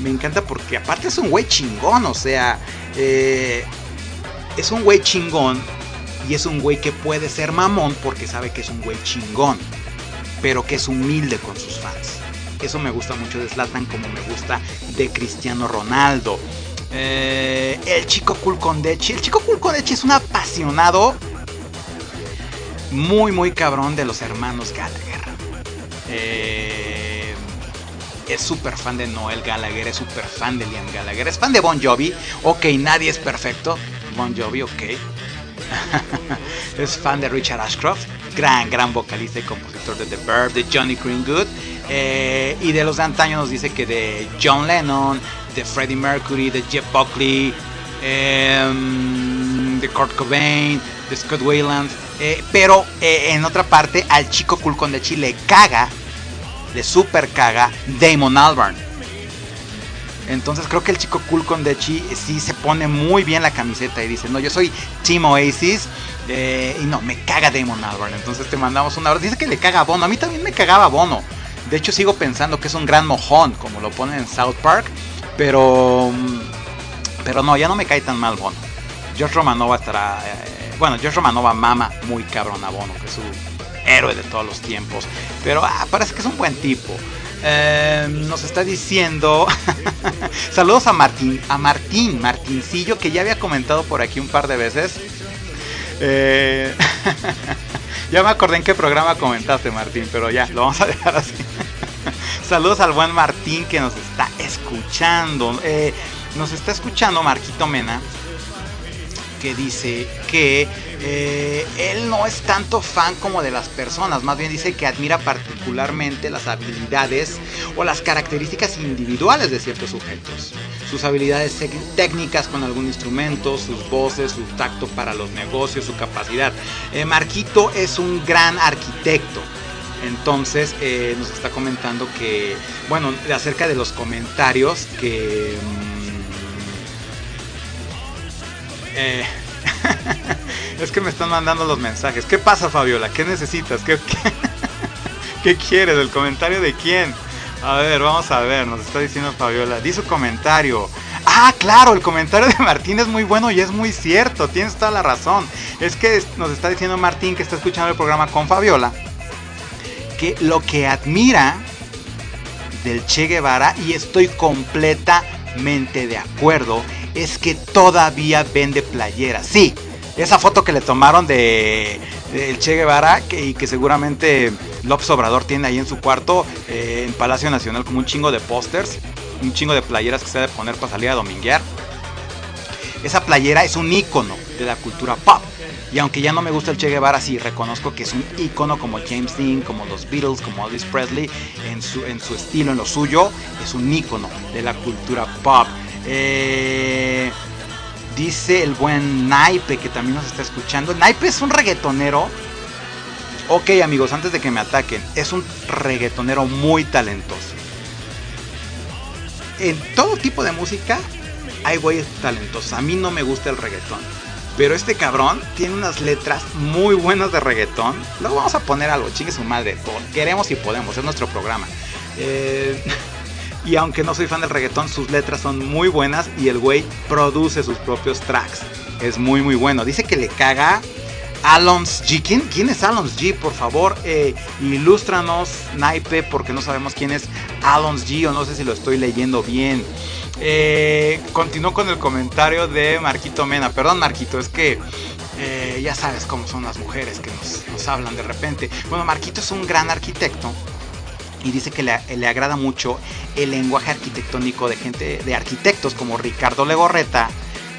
Me encanta porque aparte es un güey chingón, o sea, eh, es un güey chingón y es un güey que puede ser mamón porque sabe que es un güey chingón, pero que es humilde con sus fans. Eso me gusta mucho de Zlatan como me gusta de Cristiano Ronaldo. Eh, el chico cool con Dechi. El chico cool con Dechi es un apasionado muy, muy cabrón de los hermanos Gallagher. Eh, es súper fan de Noel Gallagher, es súper fan de Liam Gallagher, es fan de Bon Jovi. Ok, nadie es perfecto. Bon Jovi, ok. es fan de Richard Ashcroft, gran, gran vocalista y compositor de The Verb, de Johnny Greenwood. Eh, y de los de antaño nos dice que de John Lennon, de Freddie Mercury, de Jeff Buckley, em, de Kurt Cobain, de Scott Weiland. eh, pero en otra parte, al chico cool con de Chile caga, le super caga Damon Albarn. Entonces creo que el chico cool con Dechi sí se pone muy bien la camiseta y dice, no, yo soy Team Oasis eh, y no, me caga Damon Albarn. Entonces te mandamos una hora. Dice que le caga a Bono. A mí también me cagaba Bono. De hecho sigo pensando que es un gran mojón, como lo ponen en South Park. Pero, mm, pero no, ya no me cae tan mal Bono. George Romanova estará... eh, bueno, George Romanova mama muy cabrón a Bono, que su héroe de todos los tiempos. Pero ah, parece que es un buen tipo. Eh, nos está diciendo saludos a Martín, a Martín, Martincillo, que ya había comentado por aquí un par de veces. Eh, ya me acordé en qué programa comentaste, Martín, pero ya, lo vamos a dejar así. saludos al buen Martín que nos está escuchando. Eh, nos está escuchando Marquito Mena, que dice que eh, él no es tanto fan como de las personas, más bien dice que admira particularmente las habilidades o las características individuales de ciertos sujetos. Sus habilidades técnicas con algún instrumento, sus voces, su tacto para los negocios, su capacidad. Eh, Marquito es un gran arquitecto. Entonces eh, nos está comentando que, bueno, acerca de los comentarios que... mm, es que me están mandando los mensajes. ¿Qué pasa, Fabiola? ¿Qué necesitas? ¿Qué, qué, quieres? ¿El comentario de quién? A ver, vamos a ver, nos está diciendo Fabiola. Di su comentario. Ah, claro, el comentario de Martín es muy bueno y es muy cierto. Tienes toda la razón. Es que nos está diciendo Martín que está escuchando el programa con Fabiola. Que lo que admira del Che Guevara, y estoy completamente de acuerdo, es que todavía vende playeras. Sí, esa foto que le tomaron de del Che Guevara y que seguramente López Obrador tiene ahí en su cuarto eh, en Palacio Nacional como un chingo de pósters, un chingo de playeras que se ha de poner para salir a dominguear. esa playera es un ícono de la cultura pop. Y aunque ya no me gusta el Che Guevara, sí reconozco que es un ícono como James Dean, como los Beatles, como Elvis Presley, en su, en su estilo, en lo suyo, es un ícono de la cultura pop. Eh, dice el buen Naipe que también nos está escuchando. Naipe es un reggaetonero. Ok amigos, antes de que me ataquen, es un reggaetonero muy talentoso. En todo tipo de música hay güeyes talentosos. A mí no me gusta el reggaetón. Pero este cabrón tiene unas letras muy buenas de reggaetón. Luego vamos a poner algo, chingue su madre. Queremos y podemos, es nuestro programa. Eh, y aunque no soy fan del reggaetón, sus letras son muy buenas y el güey produce sus propios tracks. Es muy muy bueno. Dice que le caga Alons G. ¿Quién, quién es Alons G? Por favor, eh, ilústranos, naipe, porque no sabemos quién es Alons G o no sé si lo estoy leyendo bien. Eh, continúo con el comentario de Marquito Mena. Perdón, Marquito, es que eh, ya sabes cómo son las mujeres que nos, hablan de repente. Bueno, Marquito es un gran arquitecto y dice que le, agrada mucho el lenguaje arquitectónico de gente, de arquitectos como Ricardo Legorreta,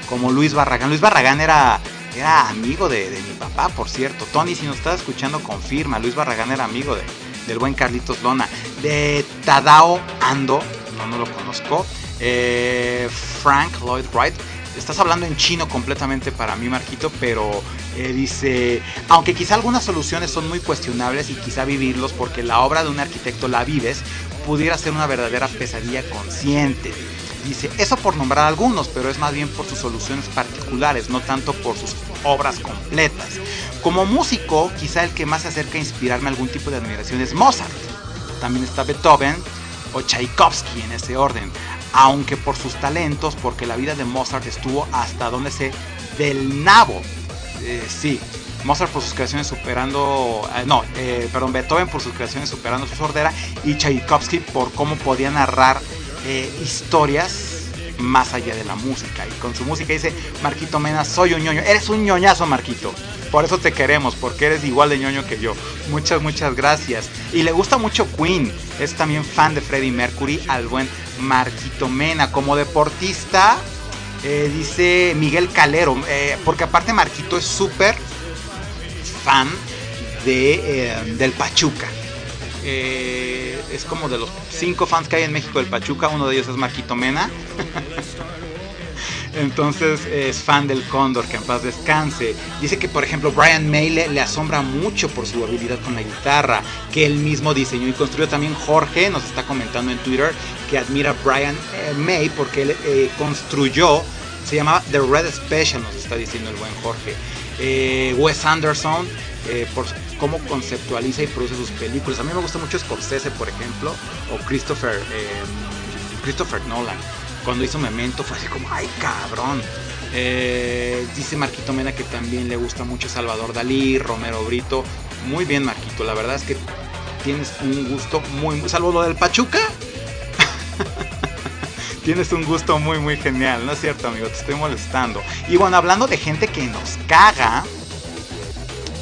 como Luis Barragán. Luis Barragán era, era amigo de, mi papá, por cierto. Tony, si nos estás escuchando, confirma. Luis Barragán era amigo de, del buen Carlitos Lona. De Tadao Ando, no, no lo conozco. Eh, Frank Lloyd Wright. Estás hablando en chino completamente para mí, Marquito, pero eh, dice, aunque quizá algunas soluciones son muy cuestionables y quizá vivirlos porque la obra de un arquitecto la vives, pudiera ser una verdadera pesadilla consciente. Dice, eso por nombrar algunos, pero es más bien por sus soluciones particulares, no tanto por sus obras completas. Como músico, quizá el que más se acerca a inspirarme algún tipo de admiración es Mozart. También está Beethoven o Tchaikovsky en ese orden aunque por sus talentos, porque la vida de Mozart estuvo hasta donde se del nabo. Eh, sí, Mozart por sus creaciones superando, eh, no, eh, perdón, Beethoven por sus creaciones superando su sordera y Tchaikovsky por cómo podía narrar historias más allá de la música. Y con su música dice, Marquito Mena, soy un ñoño. Eres un ñoñazo, Marquito. Por eso te queremos, porque eres igual de ñoño que yo. Muchas, muchas gracias. Y le gusta mucho Queen. Es también fan de Freddie Mercury, al buen Marquito Mena. Como deportista, eh, dice Miguel Calero. Eh, porque aparte Marquito es súper fan de, eh, del Pachuca. Es como de los cinco fans que hay en México del Pachuca, uno de ellos es Marquito Mena. Entonces es fan del Cóndor, que en paz descanse. Dice que, por ejemplo, Brian May le, asombra mucho por su habilidad con la guitarra, que él mismo diseñó y construyó. También Jorge nos está comentando en Twitter que admira a Brian eh, May porque él eh, construyó, se llamaba The Red Special, nos está diciendo el buen Jorge. Eh, Wes Anderson, por cómo conceptualiza y produce sus películas. A mí me gusta mucho Scorsese, por ejemplo, o Christopher, Christopher Nolan cuando hizo Memento fue así como, ay cabrón. Eh, dice Marquito Mena que también le gusta mucho Salvador Dalí, Romero Brito. Muy bien, Marquito, la verdad es que tienes un gusto muy, muy salvo lo del Pachuca. tienes un gusto muy, muy genial, ¿no es cierto, amigo? Te estoy molestando. Y bueno, hablando de gente que nos caga,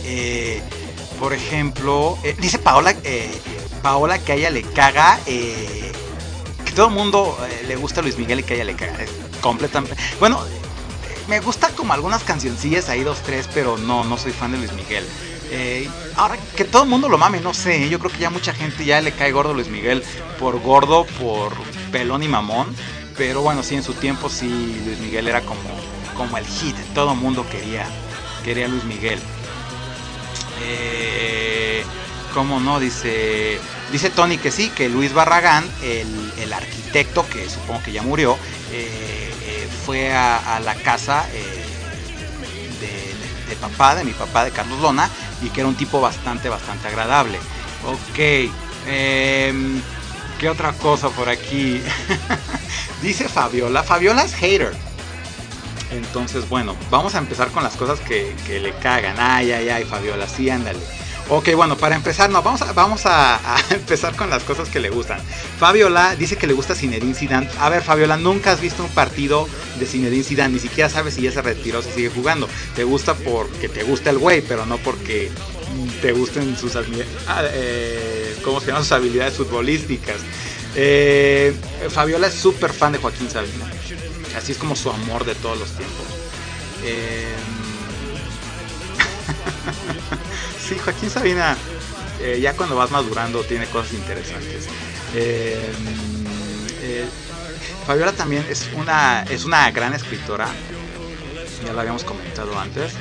eh, por ejemplo, eh, dice Paola, eh, Paola que ella le caga que todo el mundo eh, le gusta a Luis Miguel y que a ella le caga. completamente. Bueno, me gusta como algunas cancioncillas ahí, dos, tres, pero no, no soy fan de Luis Miguel. Eh, ahora que todo el mundo lo mame, no sé, yo creo que ya mucha gente ya le cae gordo a Luis Miguel por gordo, por pelón y mamón. Pero bueno, sí, en su tiempo sí, Luis Miguel era como, como el hit, todo el mundo quería, quería Luis Miguel. Eh, ¿Cómo no? Dice, dice Tony que sí, que Luis Barragán, el, el arquitecto, que supongo que ya murió, eh, eh, fue a, la casa eh, de, de, papá, de mi papá, de Carlos Lona, y que era un tipo bastante, bastante agradable. Ok, em, ¿qué otra cosa por aquí? dice Fabiola, Fabiola es hater. Entonces, bueno, vamos a empezar con las cosas que, que le cagan. Ay, ay, ay, Fabiola, sí, ándale. Ok, bueno, para empezar, no, vamos, a, vamos a, empezar con las cosas que le gustan. Fabiola dice que le gusta Zinedine Zidane. A ver, Fabiola, nunca has visto un partido de Zinedine Zidane, ni siquiera sabes si ya se retiró si sigue jugando. Te gusta porque te gusta el güey, pero no porque te gusten sus, eh, ¿cómo se sus habilidades futbolísticas. Eh, Fabiola es súper fan de Joaquín Sabina. Así es como su amor de todos los tiempos. Eh, sí, Joaquín Sabina, eh, ya cuando vas madurando, tiene cosas interesantes. Eh, eh, Fabiola también es una, es una gran escritora. Ya lo habíamos comentado antes.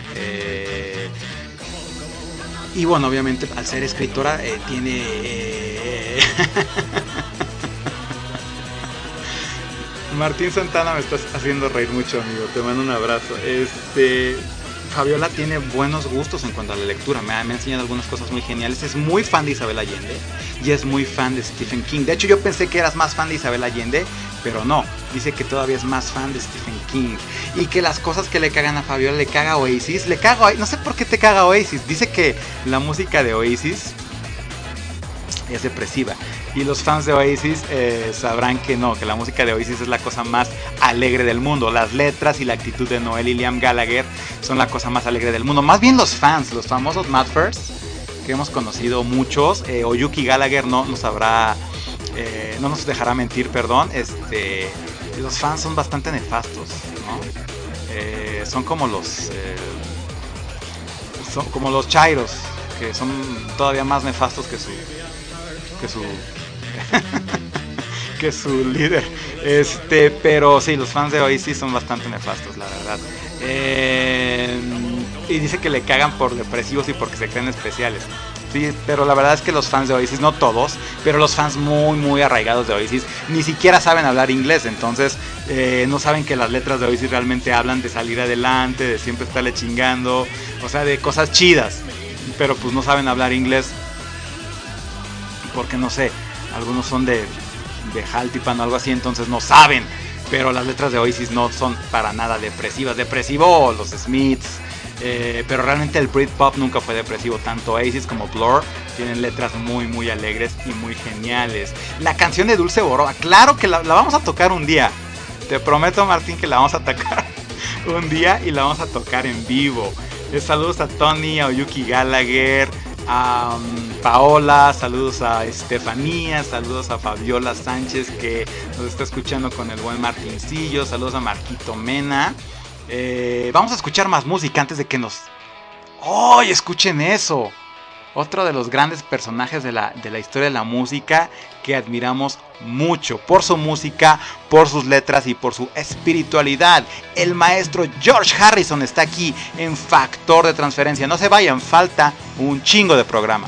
Y bueno, obviamente al ser escritora tiene... Martín Santana me estás haciendo reír mucho, amigo. Te mando un abrazo. Este, Fabiola tiene buenos gustos en cuanto a la lectura. Me ha, enseñado algunas cosas muy geniales. Es muy fan de Isabel Allende y es muy fan de Stephen King. De hecho, yo pensé que eras más fan de Isabel Allende, pero no. Dice que todavía es más fan de Stephen King. Y que las cosas que le cagan a Fabiola le caga Oasis. Le caga. No sé por qué te caga Oasis. Dice que la música de Oasis es depresiva. Y los fans de Oasis eh, sabrán que no, que la música de Oasis es la cosa más alegre del mundo. Las letras y la actitud de Noel y Liam Gallagher son la cosa más alegre del mundo. Más bien los fans, los famosos Madfers, que hemos conocido muchos. Eh, Oyuki Gallagher no nos habrá, eh, no nos dejará mentir, perdón. Este, los fans son bastante nefastos, ¿no? Eh, son como los, eh, son como los chairos, que son todavía más nefastos que su, que su que su líder. Este, pero sí, los fans de Oasis son bastante nefastos, la verdad. Eh, y dice que le cagan por depresivos y porque se creen especiales. Sí, pero la verdad es que los fans de Oasis, no todos, pero los fans muy, muy arraigados de Oasis, ni siquiera saben hablar inglés, entonces eh, no saben que las letras de Oasis realmente hablan de salir adelante, de siempre estarle chingando, o sea, de cosas chidas, pero pues no saben hablar inglés, porque no sé, algunos son de, de o algo así, entonces no saben. Pero las letras de Oasis no son para nada depresivas. Depresivo los Smiths. eh, pero realmente el Britpop nunca fue depresivo. Tanto Oasis como Blur tienen letras muy, muy alegres y muy geniales. La canción de Dulce Boroa, claro que la, la vamos a tocar un día. Te prometo, Martín, que la vamos a tocar un día y la vamos a tocar en vivo. Eh, saludos a Tony, a Oyuki Gallagher, um, Paola, saludos a Estefanía, saludos a Fabiola Sánchez que nos está escuchando con el buen Martincillo, saludos a Marquito Mena. Eh, vamos a escuchar más música antes de que nos... ¡Ay, escuchen eso! Otro de los grandes personajes de la, de la historia de la música que admiramos mucho por su música, por sus letras y por su espiritualidad. El maestro George Harrison está aquí en Factor de Transferencia. No se vayan, falta un chingo de programa.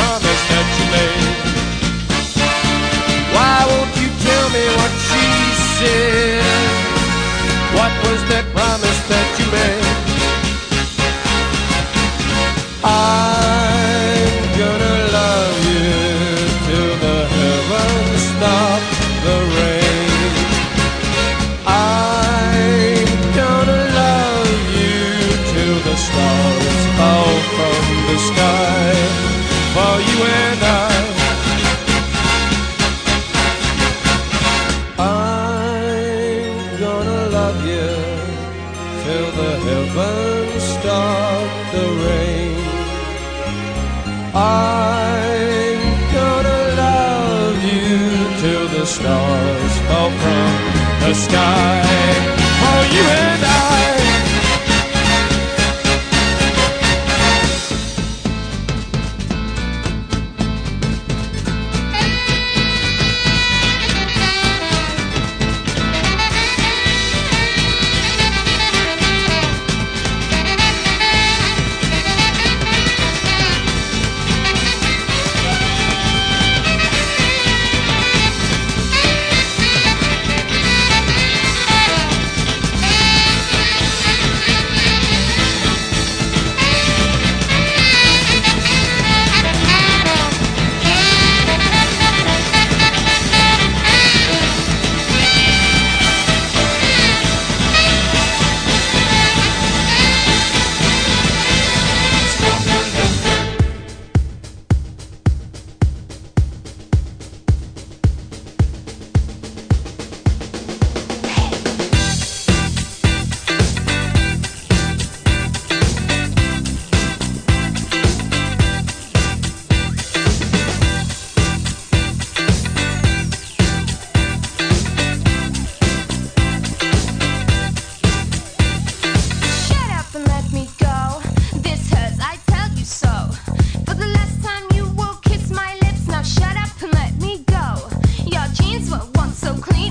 clean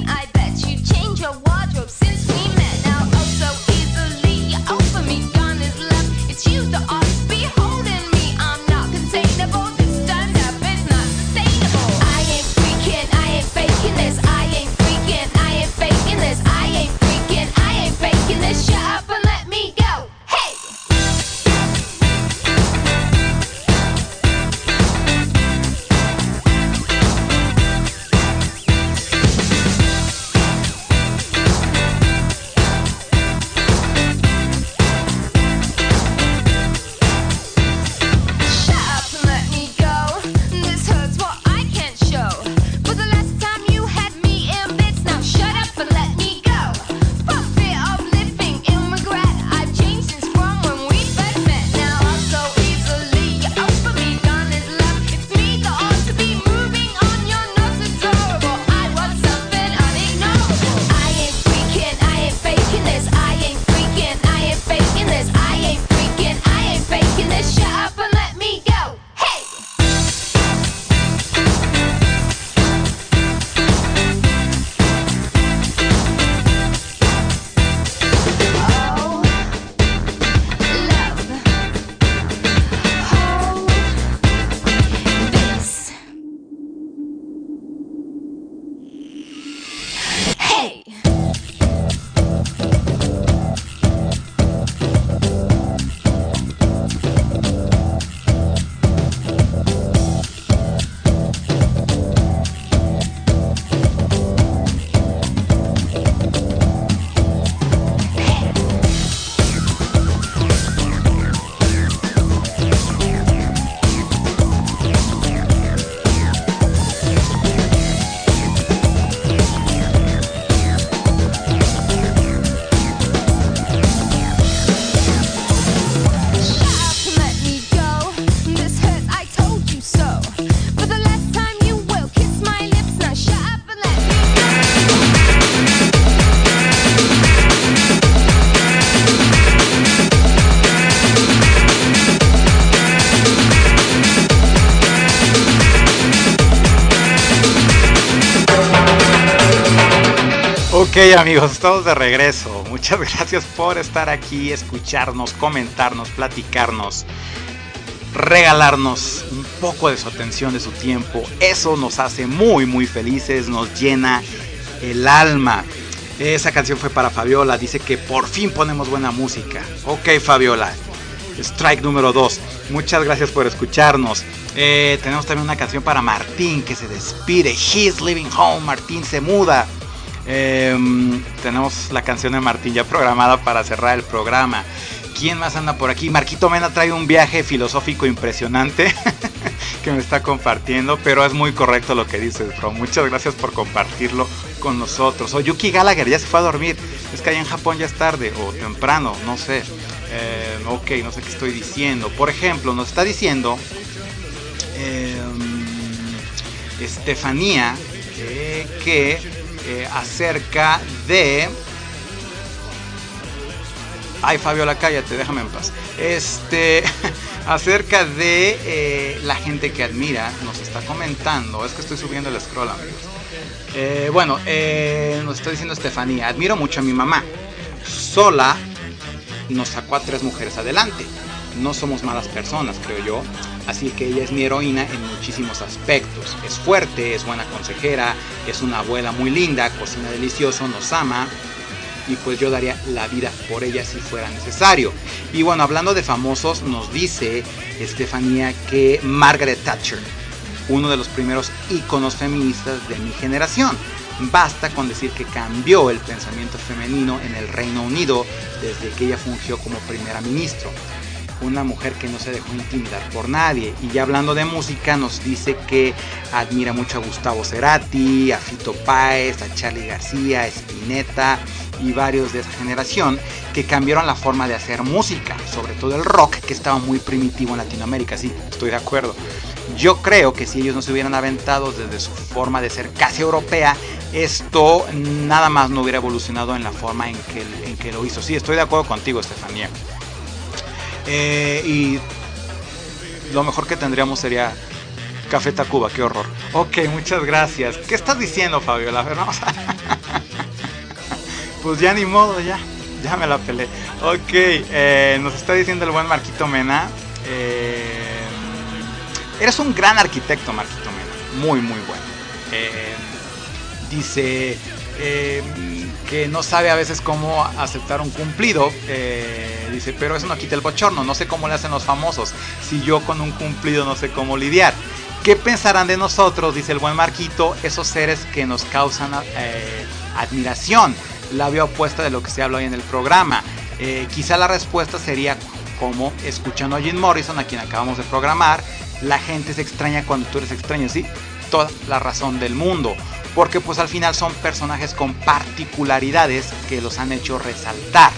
amigos, estamos de regreso. Muchas gracias por estar aquí, escucharnos, comentarnos, platicarnos, regalarnos un poco de su atención, de su tiempo. Eso nos hace muy, muy felices, nos llena el alma. Esa canción fue para Fabiola, dice que por fin ponemos buena música. Ok, Fabiola, strike número 2. Muchas gracias por escucharnos. Eh, tenemos también una canción para Martín que se despide. He's living home. Martín se muda. Eh, tenemos la canción de Martín ya programada para cerrar el programa. ¿Quién más anda por aquí? Marquito Mena trae un viaje filosófico impresionante que me está compartiendo, pero es muy correcto lo que dices, bro. Muchas gracias por compartirlo con nosotros. O Yuki Gallagher ya se fue a dormir. Es que allá en Japón ya es tarde o temprano, no sé. Eh, ok, no sé qué estoy diciendo. Por ejemplo, nos está diciendo eh, Estefanía eh, que eh, acerca de... Ay, Fabiola, cállate, déjame en paz. Este, acerca de eh, la gente que admira, nos está comentando. Es que estoy subiendo el scroll, amigos. Eh, bueno, nos está diciendo Estefanía, admiro mucho a mi mamá. Sola nos sacó a tres mujeres adelante. No somos malas personas, creo yo. Así que ella es mi heroína en muchísimos aspectos. Es fuerte, es buena consejera, es una abuela muy linda, cocina delicioso, nos ama. Y pues yo daría la vida por ella si fuera necesario. Y bueno, hablando de famosos, nos dice Estefanía que Margaret Thatcher, uno de los primeros íconos feministas de mi generación. Basta con decir que cambió el pensamiento femenino en el Reino Unido desde que ella fungió como primera ministro. Una mujer que no se dejó intimidar por nadie. Y ya hablando de música, nos dice que admira mucho a Gustavo Cerati, a Fito Páez, a Charlie García, a Spinetta y varios de esa generación que cambiaron la forma de hacer música, sobre todo el rock que estaba muy primitivo en Latinoamérica. Sí, estoy de acuerdo. Yo creo que si ellos no se hubieran aventado desde su forma de ser casi europea, esto nada más no hubiera evolucionado en la forma en que, en que lo hizo. Sí, estoy de acuerdo contigo, Estefanía. Eh, y lo mejor que tendríamos sería Café Tacuba, qué horror. Ok, muchas gracias. ¿Qué estás diciendo, Fabiola? Pues ya ni modo, ya. Ya me la pelé. Ok, eh, nos está diciendo el buen Marquito Mena. eh, eres un gran arquitecto, Marquito Mena. Muy, muy bueno. Eh, dice eh, que no sabe a veces cómo aceptar un cumplido. eh, dice, pero eso no quita el bochorno. No sé cómo le hacen los famosos. Si yo con un cumplido no sé cómo lidiar. ¿Qué pensarán de nosotros? Dice el buen Marquito. Esos seres que nos causan eh, admiración. La vía opuesta de lo que se habla hoy en el programa. Eh, quizá la respuesta sería como escuchando a Jim Morrison, a quien acabamos de programar. La gente se extraña cuando tú eres extraño, ¿sí? Toda la razón del mundo porque pues al final son personajes con particularidades que los han hecho resaltar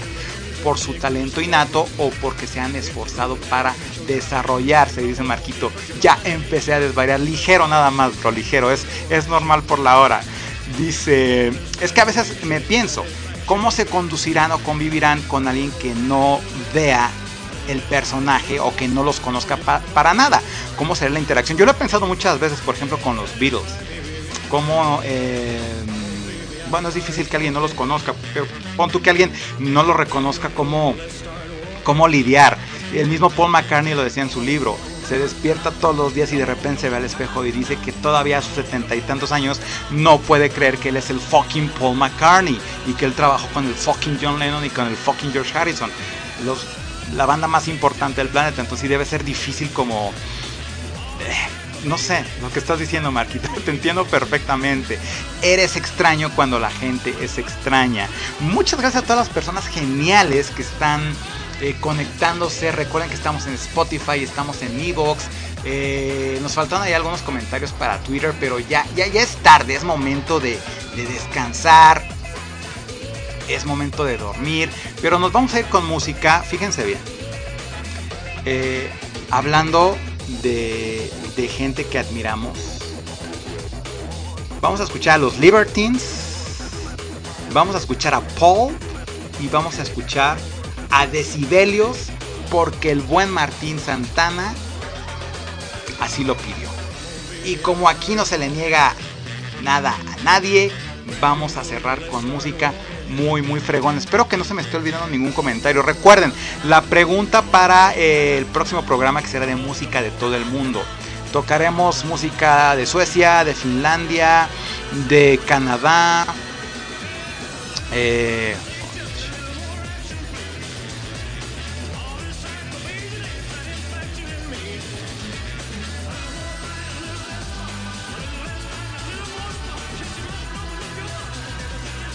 por su talento innato o porque se han esforzado para desarrollarse, dice Marquito. Ya empecé a desvariar, ligero nada más, bro, ligero, es, es normal por la hora. Dice, es que a veces me pienso, ¿cómo se conducirán o convivirán con alguien que no vea el personaje o que no los conozca pa- para nada? ¿Cómo será la interacción? Yo lo he pensado muchas veces, por ejemplo, con los Beatles cómo eh, bueno es difícil que alguien no los conozca pero pon tú que alguien no los reconozca cómo cómo lidiar. El mismo Paul McCartney lo decía en su libro se despierta todos los días y de repente se ve al espejo y dice que todavía a sus setenta y tantos años no puede creer que él es el fucking Paul McCartney y que él trabajó con el fucking John Lennon y con el fucking George Harrison. La banda más importante del planeta entonces sí debe ser difícil como no sé lo que estás diciendo, Marquita. Te entiendo perfectamente. Eres extraño cuando la gente es extraña. Muchas gracias a todas las personas geniales que están eh, conectándose. Recuerden que estamos en Spotify, estamos en Evox. Eh, nos faltaron ahí algunos comentarios para Twitter, pero ya, ya, ya es tarde. Es momento de, de descansar. Es momento de dormir. Pero nos vamos a ir con música. Fíjense bien. Eh, hablando de, de gente que admiramos. Vamos a escuchar a los Libertines. Vamos a escuchar a Paul. Y vamos a escuchar a Decibelios. Porque el buen Martín Santana así lo pidió. Y como aquí no se le niega nada a nadie, vamos a cerrar con música muy muy fregón. Espero que no se me esté olvidando ningún comentario. Recuerden, la pregunta para eh, el próximo programa que será de música de todo el mundo. Tocaremos música de Suecia, de Finlandia, de Canadá. eh,